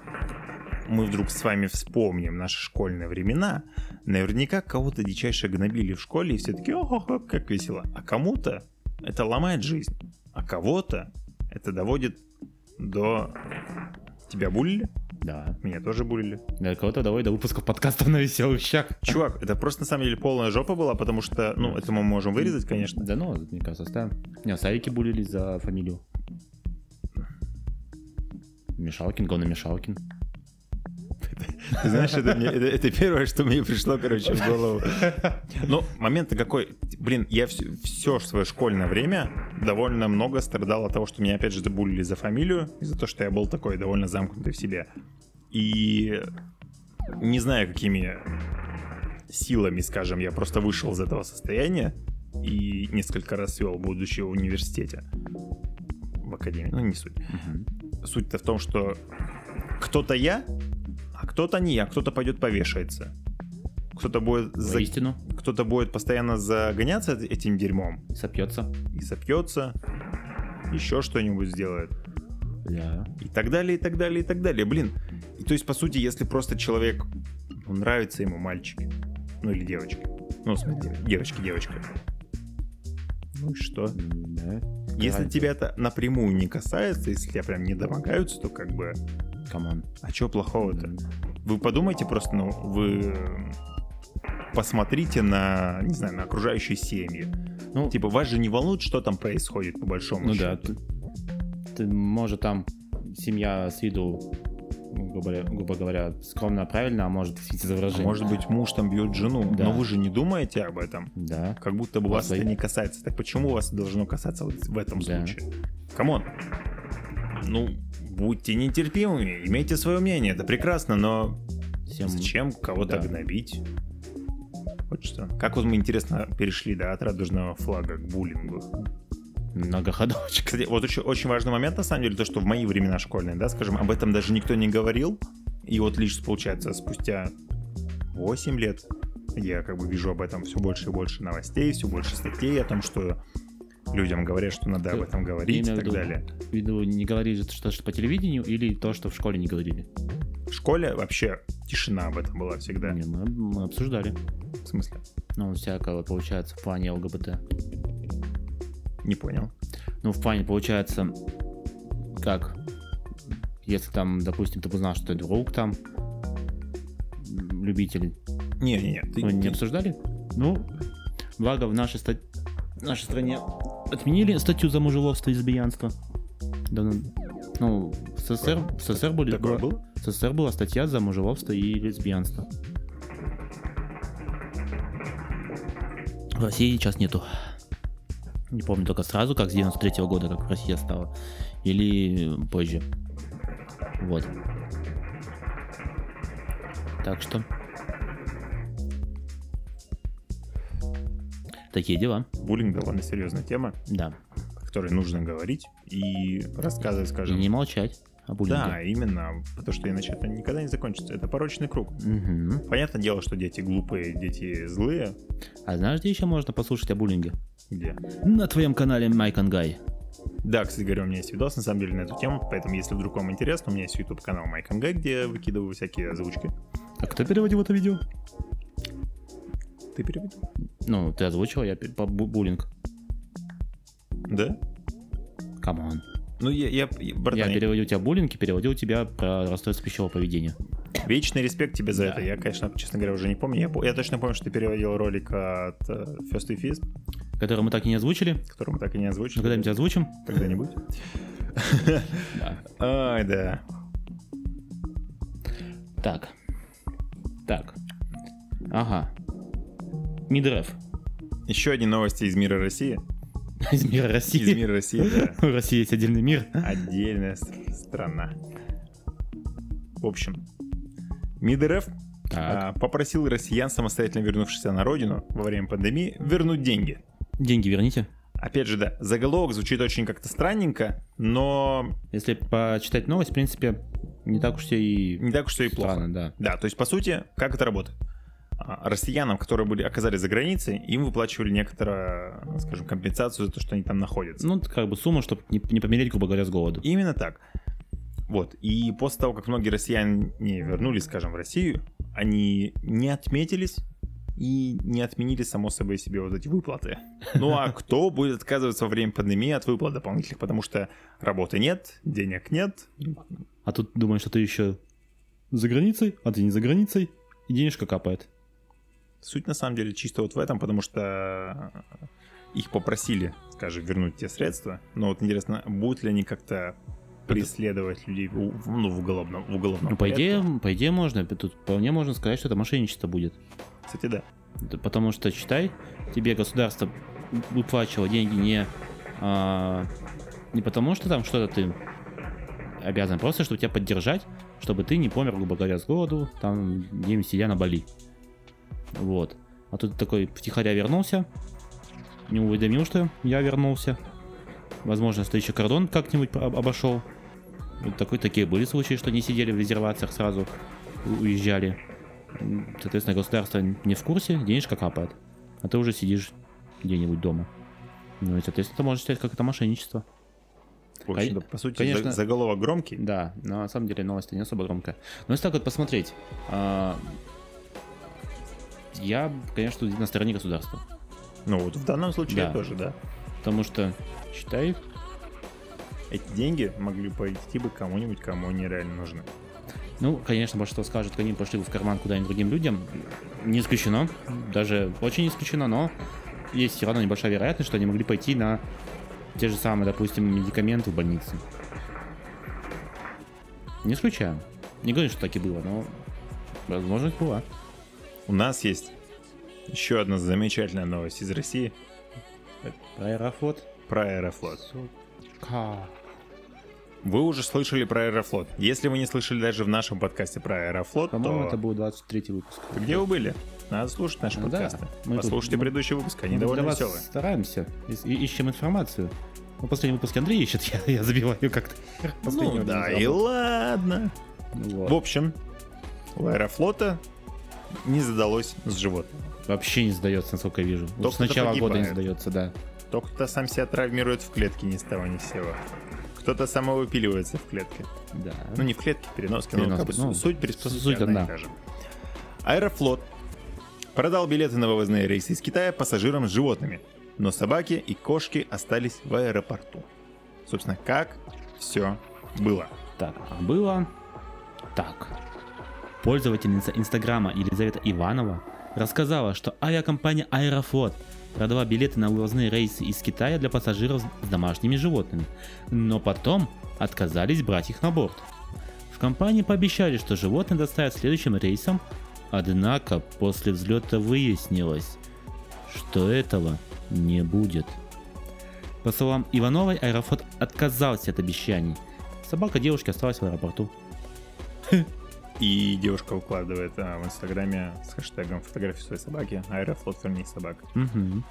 мы вдруг с вами вспомним наши школьные времена, наверняка кого-то дичайше гнобили в школе, и все таки ого, как весело. А кому-то это ломает жизнь, а кого-то это доводит до... Тебя булили? Да. Меня тоже булили. Да, кого-то давай до выпусков подкастов на веселых щах. Чувак, это просто на самом деле полная жопа была, потому что, ну, это мы можем вырезать, конечно. Да ну, мне кажется, оставим. Не, Савики булили за фамилию. Мешалкин, Гона Мешалкин. Ты знаешь, это, мне- это, это первое, что мне пришло, короче, в голову. Но момент какой, блин, я все, все свое школьное время довольно много страдал от того, что меня опять же забулили за фамилию, и за то, что я был такой довольно замкнутый в себе. И не знаю, какими силами, скажем, я просто вышел из этого состояния и несколько раз вел, будучи в университете, в академии, ну не суть. Мгм. Суть-то в том, что кто-то я, а кто-то не я, кто-то пойдет повешается. Кто-то будет, за- кто-то будет постоянно загоняться эт- этим дерьмом сопьется. и сопьется, еще что-нибудь сделает. Да. И так далее, и так далее, и так далее. Блин. И то есть, по сути, если просто человек ну, нравится ему мальчики, ну или девочки. Ну, дев- девочки, девочка. Ну и что? Да. Если тебя это напрямую не касается, если тебя прям не домогаются, то как бы, Come on. а чё плохого-то? Вы подумайте просто, ну, вы э, посмотрите на, не знаю, на окружающие семьи. Ну, Типа, вас же не волнует, что там происходит, по большому ну счету. да. Ты, ты, может, там семья с виду, грубо, говоря- грубо говоря, скромно, правильно, а может, извините за А выражение. Может быть, муж там бьет жену, Да. но вы же не думаете об этом. Да. Как будто бы вас Свои- это не касается. Так почему вас должно касаться вот в этом Да. случае? Come on. Ну, будьте нетерпимыми, имейте свое мнение, это прекрасно, но Всем... Зачем кого-то Да. гнобить? Вот что. Как вот мы, интересно, перешли, да, от радужного флага к буллингу. Многоходовочка. Кстати, вот очень, очень важный момент, на самом деле, то, что в мои времена школьные, да, скажем, об этом даже никто не говорил. И вот лишь, получается, спустя 8 лет я как бы вижу об этом все больше и больше новостей, все больше статей о том, что людям говорят, что надо об этом говорить и так далее. Виду не говорили что, что по телевидению или то, что в школе не говорили? В школе вообще тишина об этом была всегда. Не, мы, мы обсуждали. В смысле? Ну, всякого, получается, в плане ЛГБТ. Не понял. Ну, в плане, получается, как, если там, допустим, ты бы узнал, что это друг там, любитель, Не-не-не. вы не ты- обсуждали? Ну, благо в нашей, ста- в нашей стране отменили статью за мужеловство и лесбиянство. Давно- ну, в СССР, в СССР были, Такое была, было? в СССР была статья за мужеловство и лесбиянство. В России сейчас нету. Не помню только сразу, как с 93 года, как Россия стала. Или позже. Вот. Так что. Такие дела. Буллинг довольно серьезная тема, Да. о которой нужно говорить и рассказывать, И скажем. не молчать. Да, именно, потому что иначе это никогда не закончится. Это порочный круг. Мгм. Понятное дело, что дети глупые, дети злые. А знаешь, где еще можно послушать о буллинге? Где? На твоем канале Майк Ангай. Да, кстати говоря, у меня есть видос на самом деле на эту тему, поэтому если вдруг вам интересно, у меня есть YouTube канал Майк Г, где я выкидываю всякие озвучки. А кто переводил это видео? Ты переводил? Ну, ты озвучил, я по бу- буллинг. Да? Come on. Ну, я, я, я- братан, Я переводил тебе буллинг и переводил тебе про расстройство пищевого поведения. вечный респект тебе за Да. это. Я, конечно, честно говоря, уже не помню. Я, я точно помню, что ты переводил ролик от э, First We Feast, Который мы так и не озвучили. который мы так и не озвучили. когда-нибудь озвучим. Когда-нибудь. Да. Ай, да. Так. Так. Ага. Мидреф. Еще одни новости из мира России. Из мира России. Из мира России, да. У России есть отдельный мир. Отдельная страна. В общем, МИД РФ Так. а, попросил россиян, самостоятельно вернувшихся на родину во время пандемии, вернуть деньги. Деньги верните. Опять же, да, заголовок звучит очень как-то странненько, но Если почитать новость, в принципе, не так уж все и не так уж все и плохо. странно, да. Да, то есть, по сути, как это работает? А, Россиянам, которые были, оказались за границей, им выплачивали некоторую, скажем, компенсацию за то, что они там находятся. Ну, как бы сумма, чтобы не, не помереть, грубо говоря, с голоду. Именно так. Вот. И после того, как многие россияне вернулись, скажем, в Россию, они не отметились и не отменили, само собой, себе вот эти выплаты. Ну а кто будет отказываться во время пандемии от выплат дополнительных? Потому что работы нет, денег нет. А тут думаешь, что ты еще за границей, а ты не за границей, и денежка капает. Суть на самом деле чисто вот в этом, потому что их попросили, скажем, вернуть те средства. Но вот интересно, будут ли они как-то преследовать людей в, ну, в уголовном, в уголовном Ну, по идее, по идее можно, тут вполне можно сказать, что это мошенничество будет. Кстати, да. Потому что, считай, тебе государство выплачивало деньги не, а, не потому, что там что-то ты обязан, просто чтобы тебя поддержать, чтобы ты не помер, грубо говоря, с голоду, там, где-нибудь сидя на Бали. Вот. А тут такой втихаря вернулся, не уведомил, что я вернулся. Возможно, что еще кордон как-нибудь об- обошел. Вот такой, такие были случаи, что не сидели в резервациях сразу, уезжали. Соответственно, государство не в курсе, денежка капает. А ты уже сидишь где-нибудь дома. Ну и, соответственно, ты можешь считать, как это мошенничество. В общем, по сути, конечно. за- заголовок громкий. Да, но на самом деле новость не особо громкая. Но если так вот посмотреть, а, я, конечно, на стороне государства. Ну вот в данном случае Да. тоже, да. Потому что, считай, Эти деньги могли пойти бы кому-нибудь, кому они реально нужны. ну, конечно, большинство скажет, они пошли бы в карман куда-нибудь другим людям. Не исключено, даже очень не исключено, но есть все равно небольшая вероятность, что они могли пойти на те же самые, допустим, медикаменты в больнице. Не исключаю. Не говорю, что так и было, но возможность была. У нас есть еще одна замечательная новость из России Про Аэрофлот. про Аэрофлот. Ка. Вы уже слышали про Аэрофлот. Если вы не слышали даже в нашем подкасте про Аэрофлот, По-моему, то это будет 23 выпуск. где вы были? Надо слушать наши Ну да, подкасты. мы тут- Послушайте мы- предыдущий выпуск, они Мы довольно для вас веселые. стараемся, и- ищем информацию. Ну, последний выпуск Андрей ищет, я, я забиваю как-то. Ну да, и ладно. Вот. В общем, у Аэрофлота не задалось с животным. Вообще не сдается, насколько я вижу. Только с начала кто-то года не погибает. сдается, да. То кто-то сам себя травмирует в клетке ни с того ни с сего. Кто-то самовыпиливается в клетке. Да. Ну не в клетке, переноске, но как бы ну, суть приспособки суть одна. Аэрофлот продал билеты на вывозные рейсы из Китая пассажирам с животными, но собаки и кошки остались в аэропорту. Собственно, как все было. Так, а было так. Пользовательница Инстаграма Елизавета Иванова рассказала, что авиакомпания Аэрофлот продала билеты на вывозные рейсы из Китая для пассажиров с домашними животными, но потом отказались брать их на борт. В компании пообещали, что животные доставят следующим рейсом, однако после взлета выяснилось, что этого не будет. По словам Ивановой, Аэрофлот отказался от обещаний. Собака девушки осталась в аэропорту. И девушка выкладывает а, в Инстаграме с хэштегом фотографии своей собаки Аэрофлот верни собак. Мгм.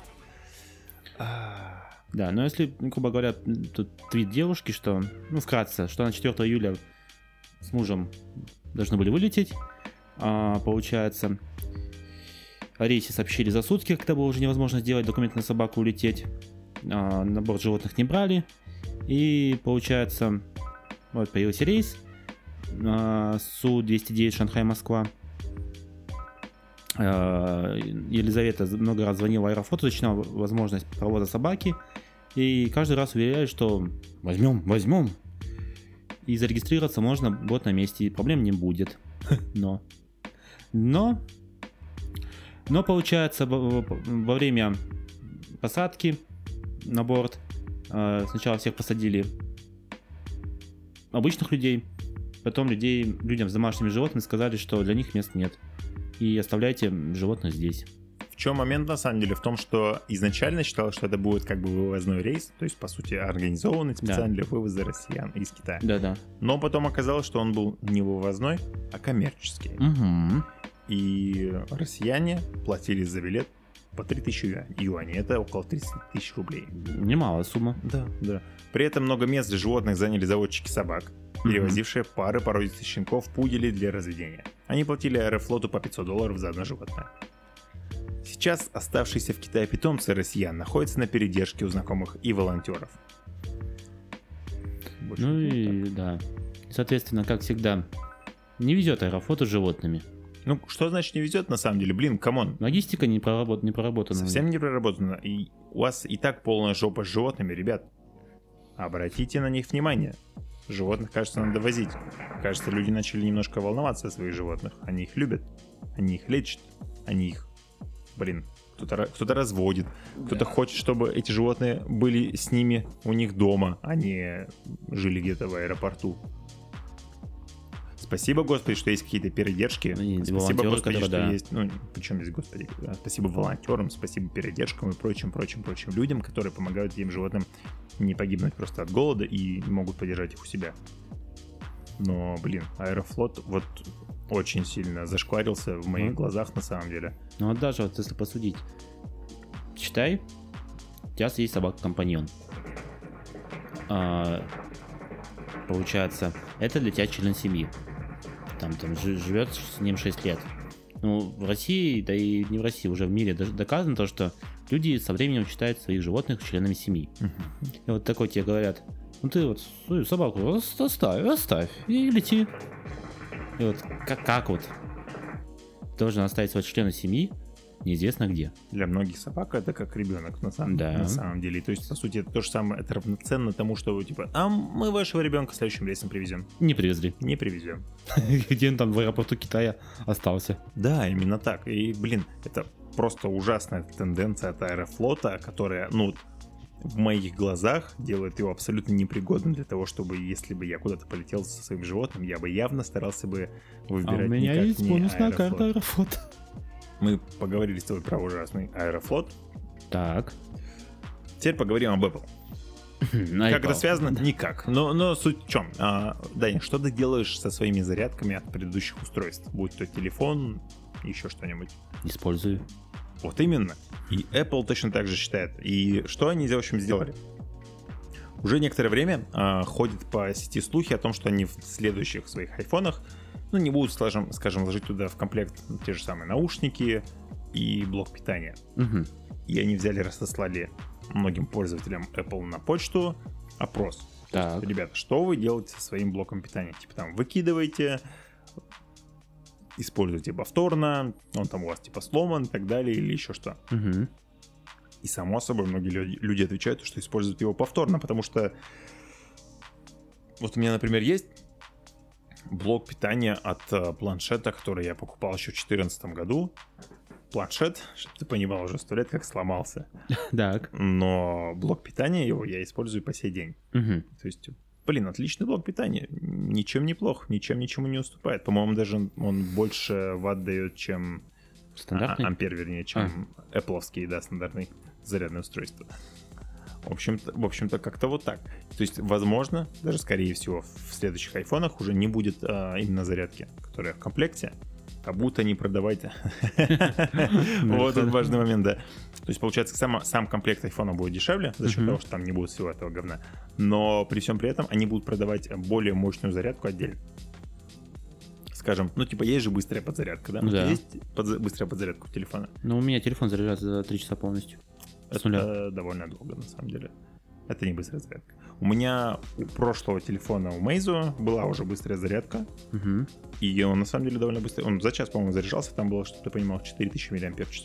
Да, но если, грубо говоря, тут твит девушки, что, ну, вкратце, что на 4 июля с мужем должны были вылететь, а, получается, о рейсе сообщили за сутки, когда было уже невозможно сделать документы на собаку улететь, а, на борт животных не брали, и, получается, вот появился рейс, а, Су-209 Шанхай-Москва, Э, Елизавета много раз звонила в Аэрофлот, уточняла возможность провода собаки. И каждый раз уверяли, что возьмем, возьмем. И зарегистрироваться можно вот на месте, и проблем не будет. Но. Но. Но получается, во время посадки на борт э, сначала всех посадили обычных людей, потом людей, людям с домашними животными сказали, что для них мест нет. И оставляйте животных здесь. В чем момент на самом деле? В том, что изначально считалось, что это будет как бы вывозной рейс, то есть, по сути, организованный специально для вывоза россиян из Китая. Да-да. Но потом оказалось, что он был не вывозной, а коммерческий. Угу. И россияне платили за билет по 3000 юань- юаней. Это около 30 тысяч рублей. Немалая сумма. Да, да. При этом много мест для животных заняли заводчики собак, перевозившие пары породистых щенков пуделей для разведения. Они платили Аэрофлоту по 500 долларов за одно животное. Сейчас оставшиеся в Китае питомцы россиян находятся на передержке у знакомых и волонтеров. Больше Ну и да. Соответственно, как всегда, не везет аэрофлоту с животными. Ну, что значит не везет на самом деле? Блин, come on. Логистика не, проработ... не проработана. Совсем не проработано. И у вас и так полная жопа с животными, ребят. Обратите на них внимание. Животных, кажется, надо возить. Кажется, люди начали немножко волноваться о своих животных. Они их любят. Они их лечат. Они их, блин, кто-то, кто-то разводит. Кто-то хочет, чтобы эти животные были с ними у них дома, а не жили где-то в аэропорту. Спасибо, Господи, что есть какие-то передержки. Ну, Спасибо, Господи, что да. есть. Ну, причем здесь, Господи, да, спасибо волонтерам, спасибо передержкам и прочим, прочим, прочим людям, которые помогают этим животным не погибнуть просто от голода и могут поддержать их у себя. Но, блин, Аэрофлот вот очень сильно зашкварился в моих Мгм. глазах на самом деле. Ну вот даже вот если посудить. Читай, у тебя есть собака-компаньон. А, получается, это для тебя член семьи. Там, там жи- живет с ним 6 лет. Ну, в России, да и не в России, уже в мире доказано то, что люди со временем считают своих животных членами семьи. И вот такой тебе говорят, ну ты вот свою собаку ос- оставь, оставь и лети. И вот как, как вот должен оставить своего члена семьи, неизвестно где. Для многих собака это как ребенок на самом, Да. на самом деле. То есть, по сути, это то же самое, это равноценно тому, что вы типа, а мы вашего ребенка следующим рейсом привезем. Не привезли. Не привезем. Где он там в аэропорту Китая остался. Да, именно так. И, блин, это просто ужасная тенденция от Аэрофлота, которая, ну, в моих глазах делает его абсолютно непригодным для того, чтобы, если бы я куда-то полетел со своим животным, я бы явно старался бы А у выбирать меня есть бонусная карта Аэрофлот. Мы поговорили с тобой про ужасный Аэрофлот. Так. Теперь поговорим об Apple. На Как это iPhone. связано? Никак. Но, но суть в чем? А, Даня, что ты делаешь со своими зарядками от предыдущих устройств? Будь то телефон, еще что-нибудь. Использую. Вот именно. И Apple точно так же считает. И что они, в общем, сделали? Уже некоторое время а, ходят по сети слухи о том, что они в следующих своих айфонах, ну, не будут, скажем, скажем, ложить туда в комплект те же самые наушники и блок питания. Мгм. И они взяли, разослали многим пользователям Apple на почту опрос. Так. Ребята, что вы делаете со своим блоком питания? Типа там выкидываете, используете повторно, он там у вас типа сломан и так далее, или еще что. Мгм. И само собой многие люди отвечают, что используют его повторно, потому что вот у меня, например, есть блок питания от э, планшета, который я покупал еще в 2014 году. Планшет, чтобы ты понимал, уже сто лет как сломался. Так. Но блок питания его я использую по сей день. Мгм. То есть, блин, отличный блок питания. Ничем не плох, ничем ничему не уступает. По-моему, даже он больше ватт дает, чем Стандартный? а, ампер, вернее, чем Apple, да, стандартный зарядное устройство. В общем-то, в общем-то, как-то вот так. То есть, возможно, даже скорее всего, в следующих айфонах уже не будет а, именно зарядки, которая в комплекте, а будут они продавать. Вот этот важный момент, да. То есть, получается, сам, сам комплект айфона будет дешевле за счет того, что там не будет всего этого говна. Но при всем при этом они будут продавать более мощную зарядку отдельно. Скажем, ну типа есть же быстрая подзарядка, да? Ну да. есть подза- быстрая подзарядка у телефона? Ну, у меня телефон заряжается за 3 часа полностью. С нуля. Это довольно долго, на самом деле. Это не быстрая зарядка. У меня у прошлого телефона у Meizu была уже быстрая зарядка, Мгм. и он на самом деле довольно быстрый. Он за час, по-моему, заряжался, там было, чтобы ты понимал, 4000 мАч.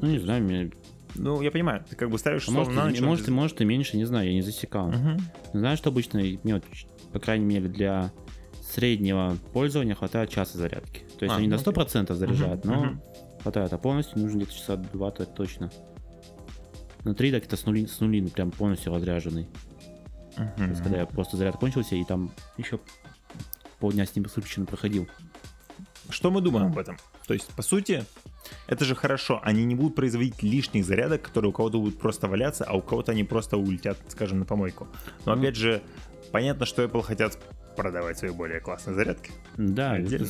Ну, не знаю, мне... Ну, я понимаю, ты как бы ставишь а может, на и- ночь, он может, без- может и меньше, не знаю, я не засекал. Мгм. Знаешь, что обычно, мне вот, по крайней мере, для среднего пользования хватает часа зарядки. То есть А, они на ну, 100% заряжают, Мгм, но мгм. Хватает. А полностью нужно где-то часа два так точно. На 3 так это с нули, с нули прям полностью разряженный. То есть, когда я просто заряд кончился, и там еще полдня с ним суточно проходил. Что мы думаем об этом? То есть, по сути, это же хорошо. Они не будут производить лишних зарядок, которые у кого-то будут просто валяться, а у кого-то они просто улетят, скажем, на помойку. Но Ну. опять же, понятно, что Apple хотят продавать свои более классные зарядки. Да, Отдельно.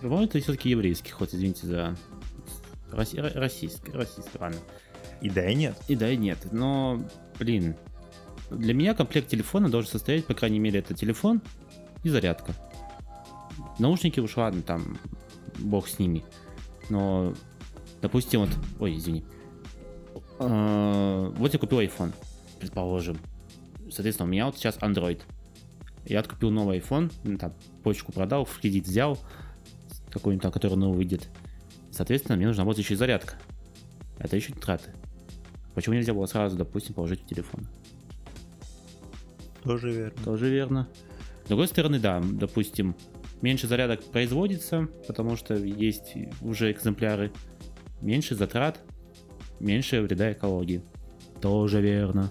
по-моему, это все-таки еврейский ход, извините за Росси- ро- российский, российский, ладно. И да, и нет. И да, и нет. Но, блин, для меня комплект телефона должен состоять, по крайней мере, это телефон и зарядка. Наушники уж ладно, там, бог с ними. Но, допустим, вот, ой, извини. Э, Вот я купил iPhone, предположим. Соответственно, у меня вот сейчас Android. Я откупил новый iPhone, ну, там, почку продал, в кредит взял, какой-нибудь там, который новый выйдет. Соответственно, мне нужна вот еще и зарядка. Это еще траты. Почему нельзя было сразу, допустим, положить в телефон? Тоже верно. Тоже верно. С другой стороны, да, допустим, меньше зарядок производится, потому что есть уже экземпляры, меньше затрат, меньше вреда экологии. Тоже верно.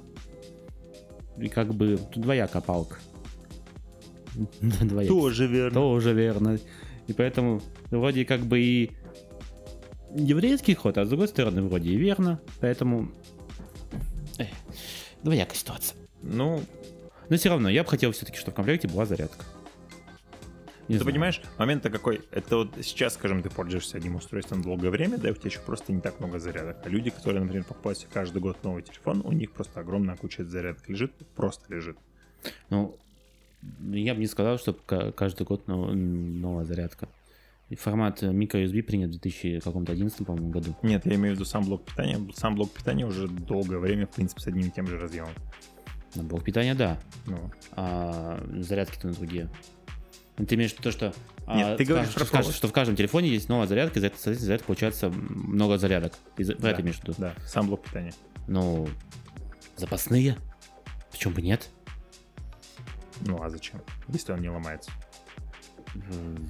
И как бы тут двоякая палка. Двоякая. Тоже верно. Тоже верно. И поэтому вроде как бы и еврейский ход, а с другой стороны вроде и верно. Поэтому эх, двоякая ситуация. Ну, Но все равно, я бы хотел все-таки, чтобы в комплекте была зарядка. Не ты знаю. понимаешь, момент-то какой? Это вот сейчас, скажем, ты пользуешься одним устройством долгое время, да, и у тебя еще просто не так много зарядок. А люди, которые, например, покупают себе каждый год новый телефон, у них просто огромная куча зарядок лежит, просто лежит. Ну, я бы не сказал, что ка- каждый год нов- новая зарядка. И формат microUSB принят в 2011, по-моему, году. Нет, я имею в виду сам блок питания. Сам блок питания уже долгое время, в принципе, с одним и тем же разъемом. На блок питания, да. Ну, А зарядки-то на другие. Ну, Ты имеешь в виду то, что, а, Нет, ты говоришь скажешь, про что, что в каждом телефоне есть новая зарядка, и за это, соответственно, за это получается много зарядок. Ты за- про это Да. имеешь в виду? да, сам блок питания. Ну, запасные? Почему бы нет? Ну, а зачем? Если он не ломается.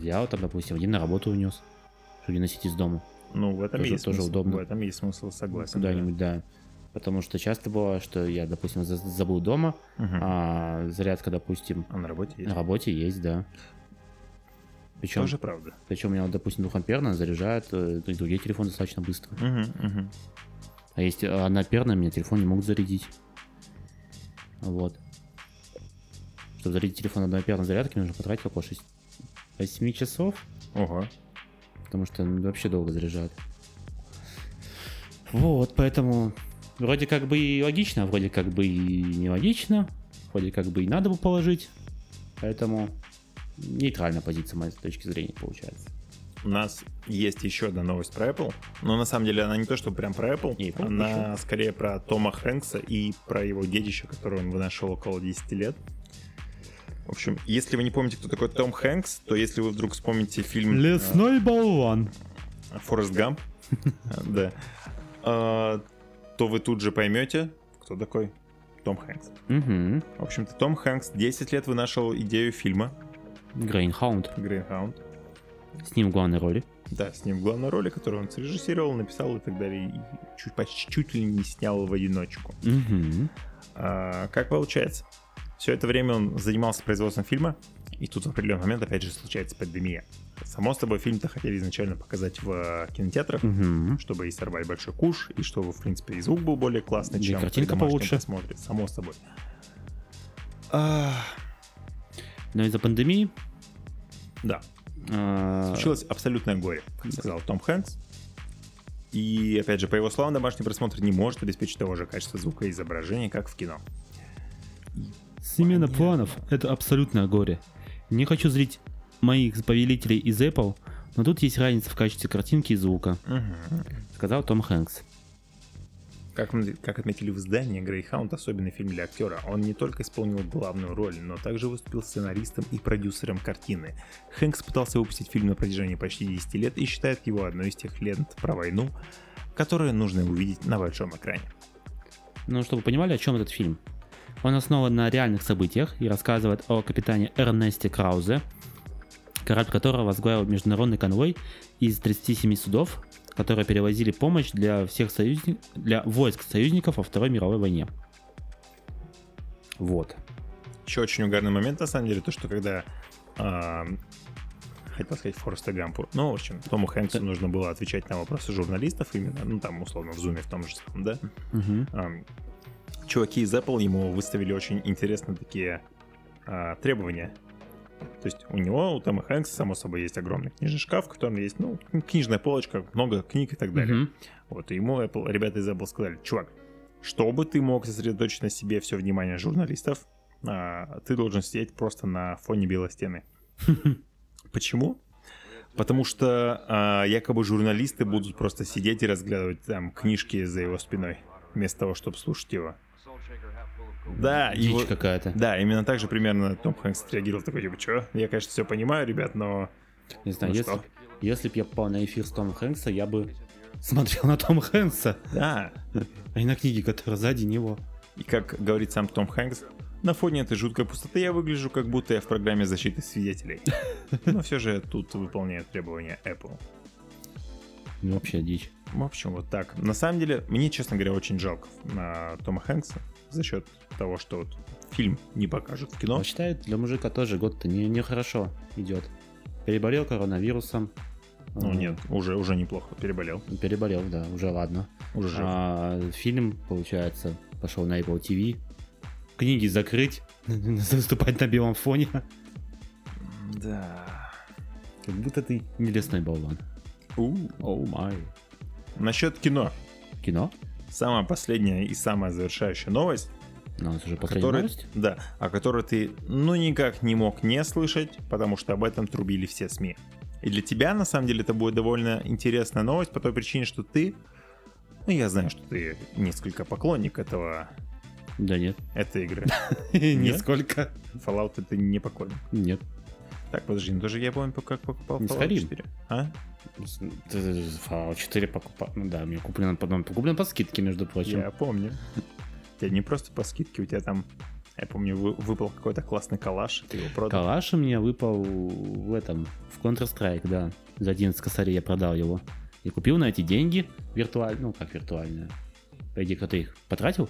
Я вот там, допустим, один на работу унес, чтобы не носить из дома. Ну, в этом Тоже- есть тоже смысл. удобно. В этом есть смысл, согласен. да. Куда-нибудь, да. Потому что часто было, что я, допустим, за- забыл дома, Мгм. а зарядка, допустим, А на работе есть. на работе есть, да. Причем, Тоже правда. причем у меня, допустим, двухамперная заряжает э, и другие телефоны достаточно быстро. Мгм, мгм. А есть одноамперная, меня телефон не могут зарядить. Вот. Чтобы зарядить телефон на первой зарядке, нужно потратить около 6... 8 часов, Ого. потому что он вообще долго заряжает. Вот, поэтому вроде как бы и логично, вроде как бы и не логично, вроде как бы и надо бы положить. Поэтому нейтральная позиция, с моей точки зрения, получается. У нас есть еще одна новость про Apple, но на самом деле она не то, что прям про Apple, Apple, она скорее про Тома Хэнкса и про его детище, которое он вынашивал около 10 лет. В общем, если вы не помните, кто такой Том Хэнкс, то если вы вдруг вспомните фильм э, Лесной болван. Форрест Гамп, да, э, то вы тут же поймете, кто такой Том Хэнкс. Угу. В общем-то, Том Хэнкс 10 лет вынашивал идею фильма Грейнхаунд. Грейхаунд. С ним в главной роли. Да, с ним в главной роли, которую он срежиссировал, написал и так далее. И чуть, почти чуть ли не снял в одиночку. Угу. А, как получается? Все это время он занимался производством фильма, и тут в определенный момент опять же случается пандемия. Само собой, фильм-то хотели изначально показать в э, кинотеатрах, Угу. чтобы и сорвать большой куш, и чтобы, в принципе, и звук был более классный, и чем картинка получше. просмотре, само собой. А, Но из-за пандемии да, а, случилось абсолютное горе, как сказал Том Хэнкс. И, опять же, по его словам, домашний просмотр не может обеспечить того же качества звука и изображения, как в кино. Смена планов — это абсолютное горе. Не хочу злить моих повелителей из Apple, но тут есть разница в качестве картинки и звука, Мгм. сказал Том Хэнкс. Как, как отметили в издании, Грейхаунд особенный фильм для актера. Он не только исполнил главную роль, но также выступил сценаристом и продюсером картины. Хэнкс пытался выпустить фильм на протяжении почти 10 лет и считает его одной из тех лент про войну, которые нужно увидеть на большом экране. Ну, чтобы вы понимали, о чем этот фильм. Он основан на реальных событиях и рассказывает о капитане Эрнесте Краузе, корабль которого возглавил международный конвой из 37 судов, которые перевозили помощь для всех союзников, для войск союзников во Второй мировой войне. Вот. Еще очень угарный момент, на самом деле, то, что когда... а, хотел сказать Фореста Гампу. Ну, в общем, Тому Хэнксу нужно было отвечать на вопросы журналистов именно, ну, там, условно, в зуме в том же самом, да? Мгм. Ам, чуваки из Apple ему выставили очень интересные такие а, требования. То есть у него, у Тома Хэнкса, само собой, есть огромный книжный шкаф, в котором есть, ну, книжная полочка, много книг и так далее. Мгм. Вот, и ему Apple, ребята из Apple сказали, чувак, чтобы ты мог сосредоточить на себе все внимание журналистов, а, ты должен сидеть просто на фоне белой стены. Почему? Потому что а, якобы журналисты будут просто сидеть и разглядывать там книжки за его спиной, вместо того, чтобы слушать его. Да, и Дичь вот- какая-то. да, именно так же примерно Том Хэнкс реагировал такой, типа, чё? Я, конечно, все понимаю, ребят, но... Не знаю, Ну если, что? если бы я попал на эфир с Томом Хэнкса, я бы смотрел на Тома Хэнкса, Да, а не на книги, которые сзади него. и как говорит сам Том Хэнкс, на фоне этой жуткой пустоты я выгляжу, как будто я в программе защиты свидетелей. Но все же тут выполняют требования Apple. Ну, вообще дичь. В общем, вот так. На самом деле, мне, честно говоря, очень жалко на Тома Хэнкса за счет того, что вот фильм не покажут в кино. Он считает, для мужика тоже год-то не, нехорошо идет. Переболел коронавирусом. Ну А, нет, уже, уже неплохо, переболел. Переболел, да, уже ладно. Уже жив. А, фильм, получается, пошел на Apple TV. Книги закрыть, выступать на белом фоне. Да. Как будто ты не лесной болван. Оу май. Насчет кино. Кино? Самая последняя и самая завершающая новость, У нас уже последняя новость. да, о которой ты ну никак не мог не слышать, потому что об этом трубили все СМИ. И для тебя, на самом деле, это будет довольно интересная новость по той причине, что ты, ну я знаю, что ты несколько поклонник этого, Да нет. этой игры. Нисколько. Fallout это не поклонник. Нет. Так, подожди, ну тоже я помню, как покупал Fallout Skyrim. 4. А? Fallout 4 покупал. Ну да, мне куплен, потом куплен по скидке, между прочим. Я помню. Тебя не просто по скидке, у тебя там, я помню, вы- выпал какой-то классный калаш, ты его продал. Калаш у меня выпал в этом, в Counter-Strike, да. За 11 косарей я продал его. И купил на эти деньги виртуально, ну как виртуальные. По идее, кто-то их потратил.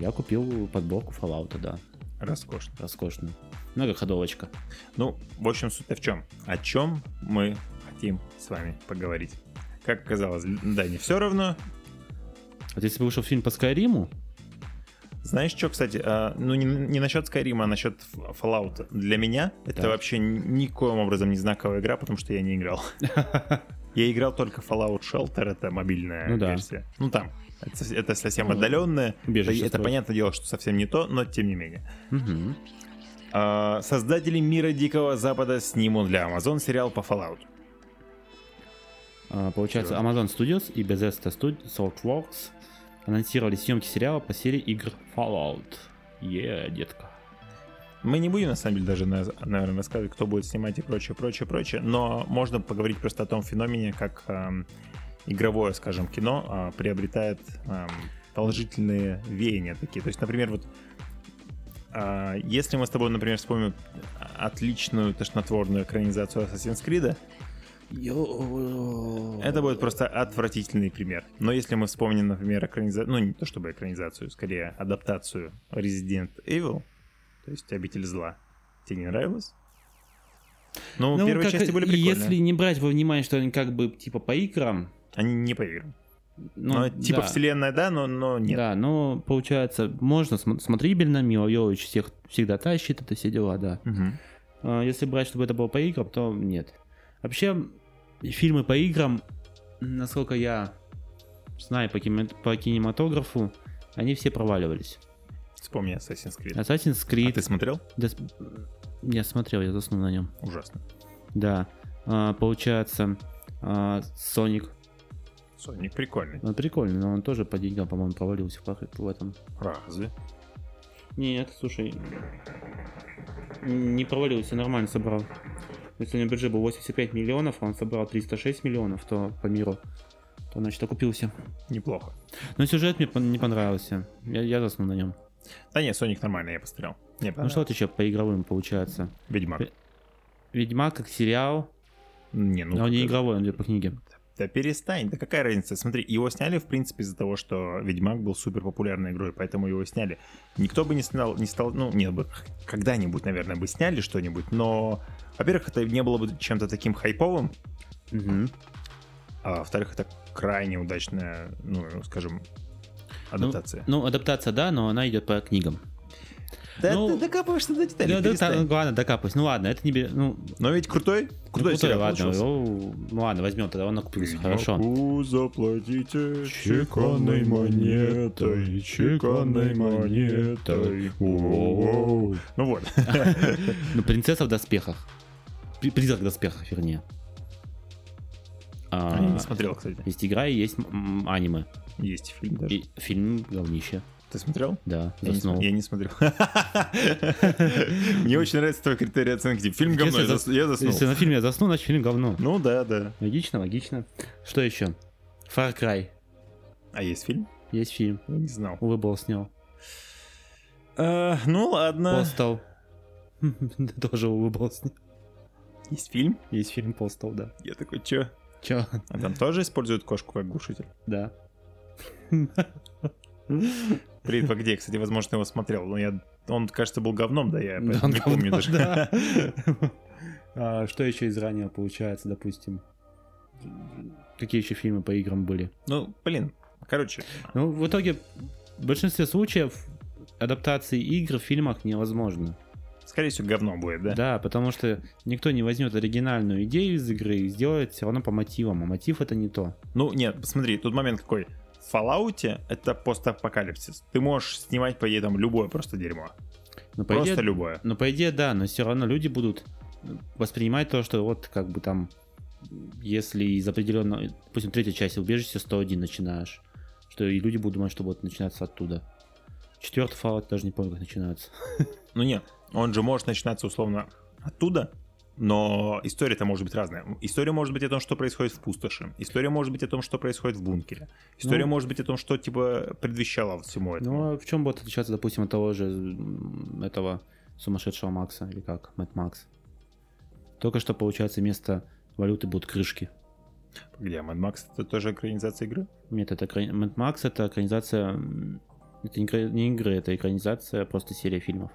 Я купил подборку Fallout, да. Роскошно. Роскошную. Многоходовочка. Ну, в общем, суть-то в чем? О чем мы хотим с вами поговорить? Как оказалось, да, не все равно. Вот если бы вышел фильм по Скайриму, Знаешь что, кстати, а, ну не, не насчет Skyrim, а насчет Fallout. Для меня это Так. вообще никоим образом не знаковая игра, потому что я не играл. Я играл только Fallout Shelter, это мобильная Ну да. версия. Ну там, это, это совсем Ну, отдаленное. Это, это понятное дело, что совсем не то, но тем не менее. Мгм. А, создатели мира Дикого Запада снимут для Amazon сериал по Fallout. А, Получается, Всё. Amazon Studios и Bethesda Stud- Softworks анонсировали съемки сериала по серии игр Fallout. Е, детка. Мы не будем, на самом деле, даже, на- наверное, рассказывать, кто будет снимать и прочее, прочее, прочее, но можно поговорить просто о том феномене, как эм, игровое, скажем, кино а, приобретает эм, положительные веяния такие. То есть, например, вот а, если мы с тобой, например, вспомним отличную тошнотворную экранизацию Assassin's Creed, это будет просто отвратительный пример. Но если мы вспомним, например, экранизацию, ну не то чтобы экранизацию, скорее адаптацию Resident Evil, то есть Обитель зла, тебе не нравилось? Ну, Ну, первые части были прикольные. Если не брать во внимание, что они как бы типа по играм, Они не по играм. ну, Ну, типа да. вселенная, да, но, но нет. Да, но получается, можно см- смотрибельно, Мила Йович всех всегда тащит, это все дела, да. А, Если брать, чтобы это было по играм, то нет. Вообще, фильмы по играм, насколько я знаю по, кинема- по кинематографу, они все проваливались. Вспомни Assassin's Creed. Assassin's А Creed... ты смотрел? Дес- Я смотрел, я заснул на нем. Ужасно. Да. А, получается, а, Sonic. Соник прикольный. Он прикольный, но он тоже по деньгам, по-моему, провалился в этом. Разве? Нет, слушай, не провалился, нормально собрал. Если у него бюджет был 85 миллионов, а он собрал 306 миллионов, то по миру, то значит окупился. Неплохо. Но сюжет мне не понравился. Я, я заснул на нем. Да нет, Соник нормально, я посмотрел. Мне Ну что вот еще по игровым получается? Ведьмак. Ведьмак как сериал, Не, ну... но он не игровой, он идет по книге. Да перестань, да какая разница? Смотри, его сняли, в принципе, из-за того, что Ведьмак был супер популярной игрой, поэтому его сняли. Никто бы не снял, не стал, ну, нет бы, когда-нибудь, наверное, бы сняли что-нибудь, но, во-первых, это не было бы чем-то таким хайповым, Мгм. а во-вторых, это крайне удачная, ну, скажем, адаптация. Ну, адаптация, да, но она идет по книгам. Да ну, ты докапываешься до деталей, Да, да, перестань. та- ладно, докапываюсь. Ну ладно, это не... бе- Ну, Но ведь крутой, ну, крутой крутой, сериал ладно. получился. о, Ну ладно, возьмем тогда, он окупился, хорошо. Ведьмаку заплатите чеканной монетой, чеканной монетой. О-о-о. Ну вот. Ну, принцесса в доспехах. При- Призрак в доспехах, вернее. А, Я не смотрел, кстати. есть игра и есть аниме. Есть фильм даже. И фильм говнище. Ты смотрел? Да, Я не, заснул. см- я не смотрел. Мне очень нравится твой критерий оценки. Типа, Фильм говно, я зас- я заснул. Если на фильме я засну, значит фильм говно. Ну да, да. Логично, логично. Что еще? Far Cry. А есть фильм? Есть фильм. Я не знал. Улыбал снял. А, Ну ладно. Постал. Тоже улыбал снял. Есть фильм? Есть фильм Постал, да. Я такой, чё? Че? А там тоже используют кошку как глушитель? Да. Бритва где? Кстати, возможно, его смотрел. Но я... Он, кажется, был говном, да? Я Да, не помню даже. да. А, Что еще из раннего получается, допустим? Какие еще фильмы по играм были? Ну, блин. Короче, Ну, в итоге, в большинстве случаев адаптации игр в фильмах невозможно. скорее всего, говно будет, да? Да, потому что никто не возьмет оригинальную идею из игры и сделает все равно по мотивам, а мотив это не то. Ну, нет, посмотри, тут момент какой. В Fallout это постапокалипсис. Ты можешь снимать, по идее, там любое просто дерьмо. Но по Просто идее, любое. ну, по идее, да, но все равно люди будут воспринимать то, что вот как бы там, если из определенного, допустим, третья часть убежище 101 начинаешь, что и люди будут думать, что вот начинается оттуда. Четвертый Fallout даже не помню, как начинается. Ну нет, он же может начинаться условно оттуда, но история-то может быть разная. История может быть о том, что происходит в пустоши. История может быть о том, что происходит в бункере. История Ну. может быть о том, что типа предвещало всему этому. Ну, а в чем будет отличаться, допустим, от того же этого сумасшедшего Макса, или как, Мэтт Макс? Только что, получается, вместо валюты будут крышки. Где Mad Max это тоже экранизация игры? Нет, это экрани- Mad Max это экранизация... Это не, игры, это экранизация просто серии фильмов.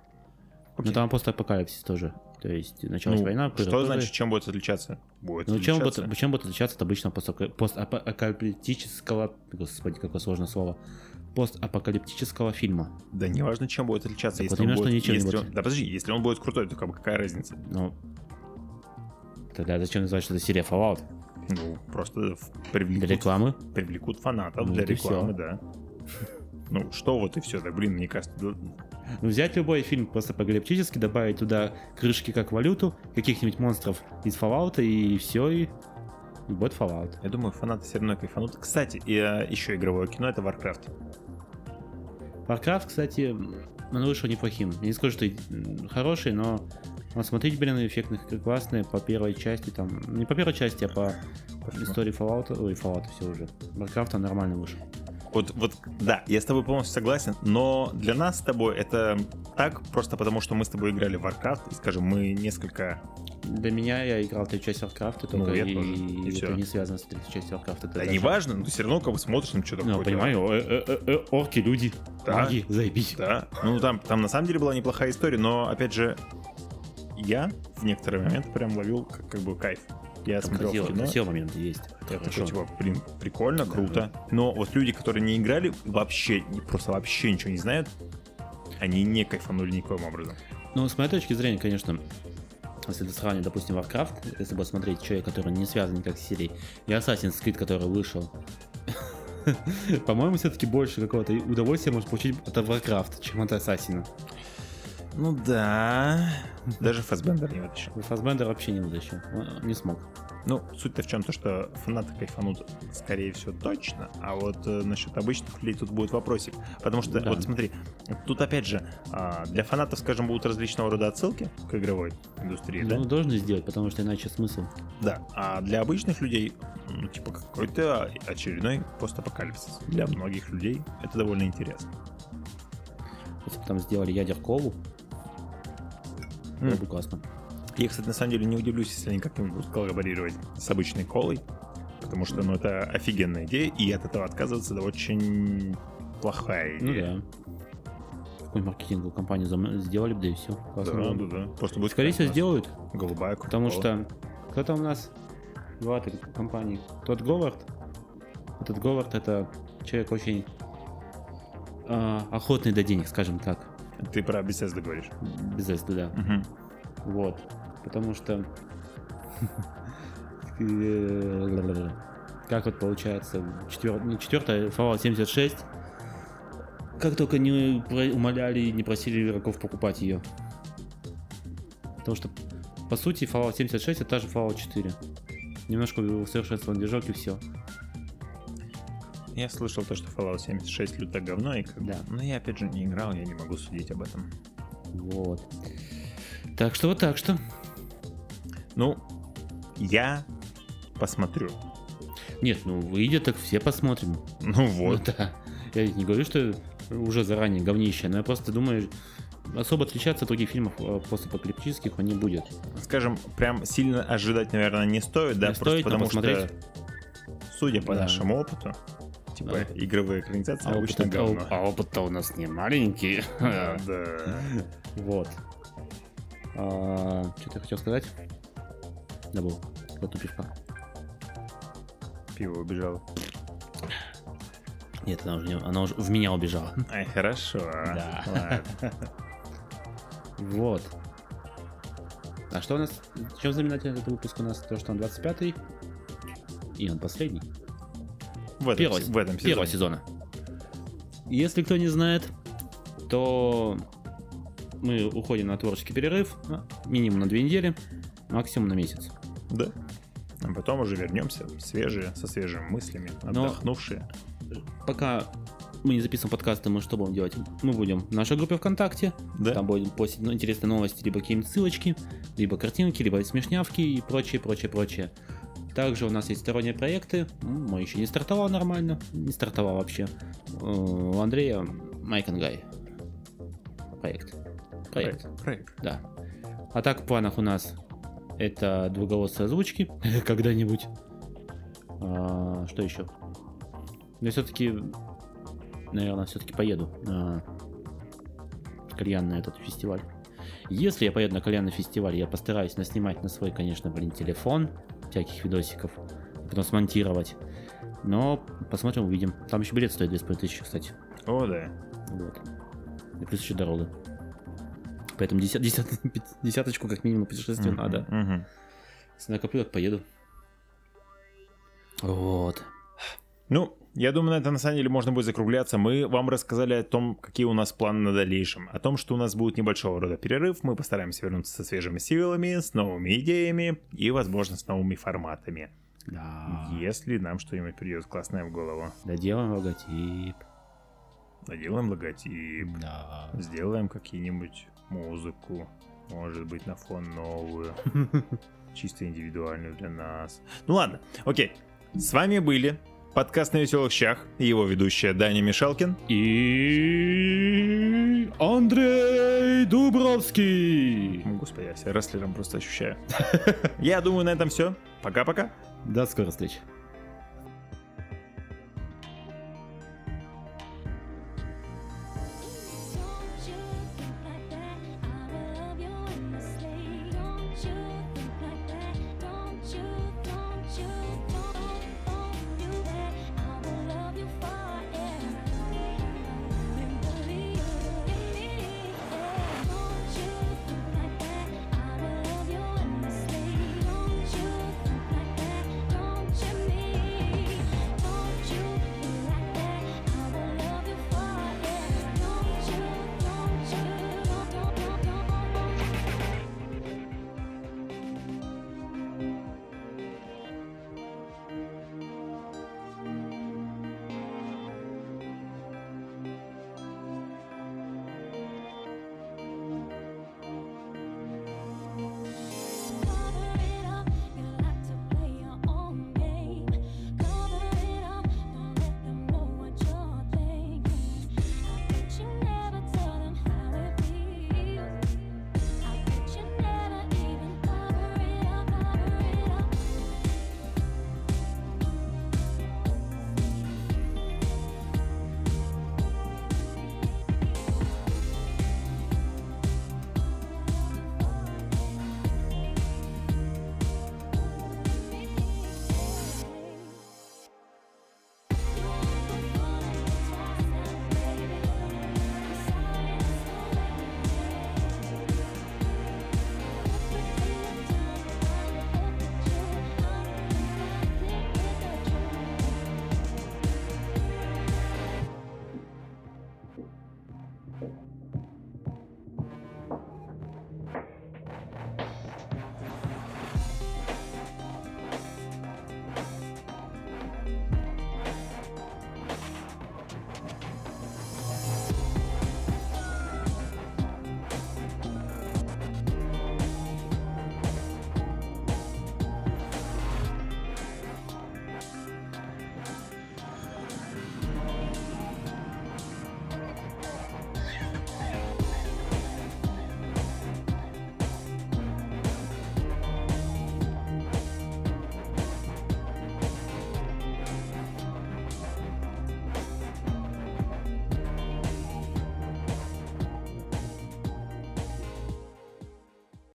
Окей. там просто апокалипсис тоже. То есть началась Ну, война. что тоже- значит, чем будет отличаться? Будет Ну, чем отличаться. будет, чем будет отличаться от обычного постапокалиптического... Господи, какое сложное слово. постапокалиптического фильма. Да неважно, чем будет отличаться. Так если вот он будет, ничем не если будет. он- Да подожди, если он будет крутой, то как какая разница? Ну, тогда зачем называть, что это серия Fallout? Ну, просто в- Для привлекут, рекламы? привлекут фанатов Ну, для рекламы, да. Ну, что вот и все, да, блин, мне кажется, Ну, взять любой фильм постапокалиптический, добавить туда крышки как валюту, каких-нибудь монстров из Fallout, и все, и, и будет Fallout. я думаю, фанаты все равно кайфанут. Кстати, и, э, еще игровое кино это Warcraft. Warcraft, кстати, он вышел неплохим. Я не скажу, что хороший, но он смотреть, блин, эффектных классные по первой части, там, не по первой части, а по истории Fallout, ой, Fallout все уже. Warcraft он нормально вышел. Вот, вот, да, я с тобой полностью согласен, но для нас с тобой это так, просто потому что мы с тобой играли в Warcraft, и, скажем, мы несколько... Для меня я играл третью часть Warcraft, только Ну, я и, тоже, и это всё. не связано с третьей частью Warcraft. Это Да даже- неважно, но ты все равно как бы смотришь на что-то Ну, понимаю, э, э, э, орки, люди, Да. маги, заебись. Да, ну там, там на самом деле была неплохая история, но опять же, я в некоторые моменты прям ловил как, как бы кайф. Я Там смотрел красиво, кино, моменты есть. я Хорошо. такой, типа, блин, прикольно, круто. Но вот люди, которые не играли, вообще, просто вообще ничего не знают, они не кайфанули никоим образом. Ну, с моей точки зрения, конечно, если ты сравниваешь, допустим, Warcraft, если бы смотреть человек, который не связан никак с серией, и Assassin's Creed, который вышел, по-моему, все-таки больше какого-то удовольствия может получить от Warcraft, чем от Assassin. Ну да. Даже Фасбендер не вытащил. Фасбендер вообще не вытащил, не смог. Ну, суть-то в чем то, что фанаты кайфанут, скорее всего, точно, а вот э, насчет обычных людей тут будет вопросик. Потому что, Да. вот смотри, тут опять же, а, для фанатов, скажем, будут различного рода отсылки к игровой индустрии, да? Ну, должны сделать, потому что иначе смысл. Да. А для обычных людей, ну, типа, какой-то очередной постапокалипсис. Для многих людей это довольно интересно. Если бы там сделали ядеркову, было бы классно. Я, кстати, на самом деле не удивлюсь, если они как-нибудь будут коллаборировать с обычной колой, потому что, ну, это офигенная идея, и от этого отказываться это очень плохая Ну идея. да. Какую маркетинговую компанию зам- сделали бы, да и все. Да, да, да. Просто будет Скорее всего, сделают, голубая потому Coca-Cola. что кто там у нас в этой компании? Тот Говард. Этот Говард это человек очень а, охотный до денег, скажем так. Ты про Bethesda говоришь. Этого, да. Мгм. Вот. Потому что... Как вот получается, четвер... не четвертая, Fallout 76, как только не умоляли, не просили игроков покупать ее. Потому что, по сути, Fallout 76 это та же Fallout 4. Немножко усовершенствован движок и все. Я слышал то, что Fallout 76 лютое говно, и как. Да. Но я, опять же, не играл, я не могу судить об этом. Вот. Так что вот так что. Ну, я посмотрю. Нет, ну выйдет, так все посмотрим. Ну вот. Ну да. Я ведь не говорю, что уже заранее говнище, но я просто думаю, особо отличаться от других фильмов э, постапокалиптических он не будет. Скажем, прям сильно ожидать, наверное, не стоит, да, Не просто стоит, потому посмотреть. что, судя по Да. нашему опыту, типа, Да. игровые экранизации А обычно опыт, говно. а опыт-то у нас не маленький. Да. Вот. А, Что-то я хотел сказать? Забыл. Вот пивка. Пиво убежало. Нет, она уже, не- она уже в меня убежала. Ай, хорошо. Да. Вот. А что у нас? Чем знаменатель этот выпуск у нас? То, что он 25-й. И он последний. В этом, Первого, в этом первого сезоне. сезона. Если кто не знает, то мы уходим на творческий перерыв ну, минимум на две недели, максимум на месяц. Да. А потом уже вернемся свежие, со свежими мыслями, Но- отдохнувшие. Пока мы не записываем подкасты, мы что будем делать? Мы будем в нашей группе ВКонтакте, Да. там будем постить ну, интересные новости, либо какие-нибудь ссылочки, либо картинки, либо смешнявки и прочее, прочее, прочее. Также у нас есть сторонние проекты. Мой еще не стартовал нормально. Не стартовал вообще. Э, У Андрея Майк Гай. Проект. Проект. Проект. Да. А так в планах у нас это двуголосые озвучки когда-нибудь. А, что еще? Я все-таки, наверное, все-таки поеду на кальянный этот фестиваль. Если я поеду на кальянный фестиваль, я постараюсь наснимать на свой, конечно, блин, телефон всяких видосиков. потом смонтировать. Но посмотрим, увидим. Там еще билет стоит 2500, кстати. О, да. Вот. И плюс еще дорога. Поэтому десят, десят, десяточку как минимум путешествия Мгм, надо. мгм. Если накоплю, так поеду. Вот. Ну, я думаю, на это на самом деле можно будет закругляться. Мы вам рассказали о том, какие у нас планы на дальнейшем. О том, что у нас будет небольшого рода перерыв. Мы постараемся вернуться со свежими силами, с новыми идеями и, возможно, с новыми форматами. Да. Если нам что-нибудь придет классное в голову. Доделаем логотип. Наделаем логотип. Да. Сделаем какие-нибудь музыку. Может быть, на фон новую. Чисто индивидуальную для нас. Ну ладно, окей. С вами были подкаст на веселых щах его ведущая Даня Мишалкин. И Андрей Дубровский. Господи, я себя рестлером просто ощущаю. Я думаю, на этом все. Пока-пока. До скорой встречи.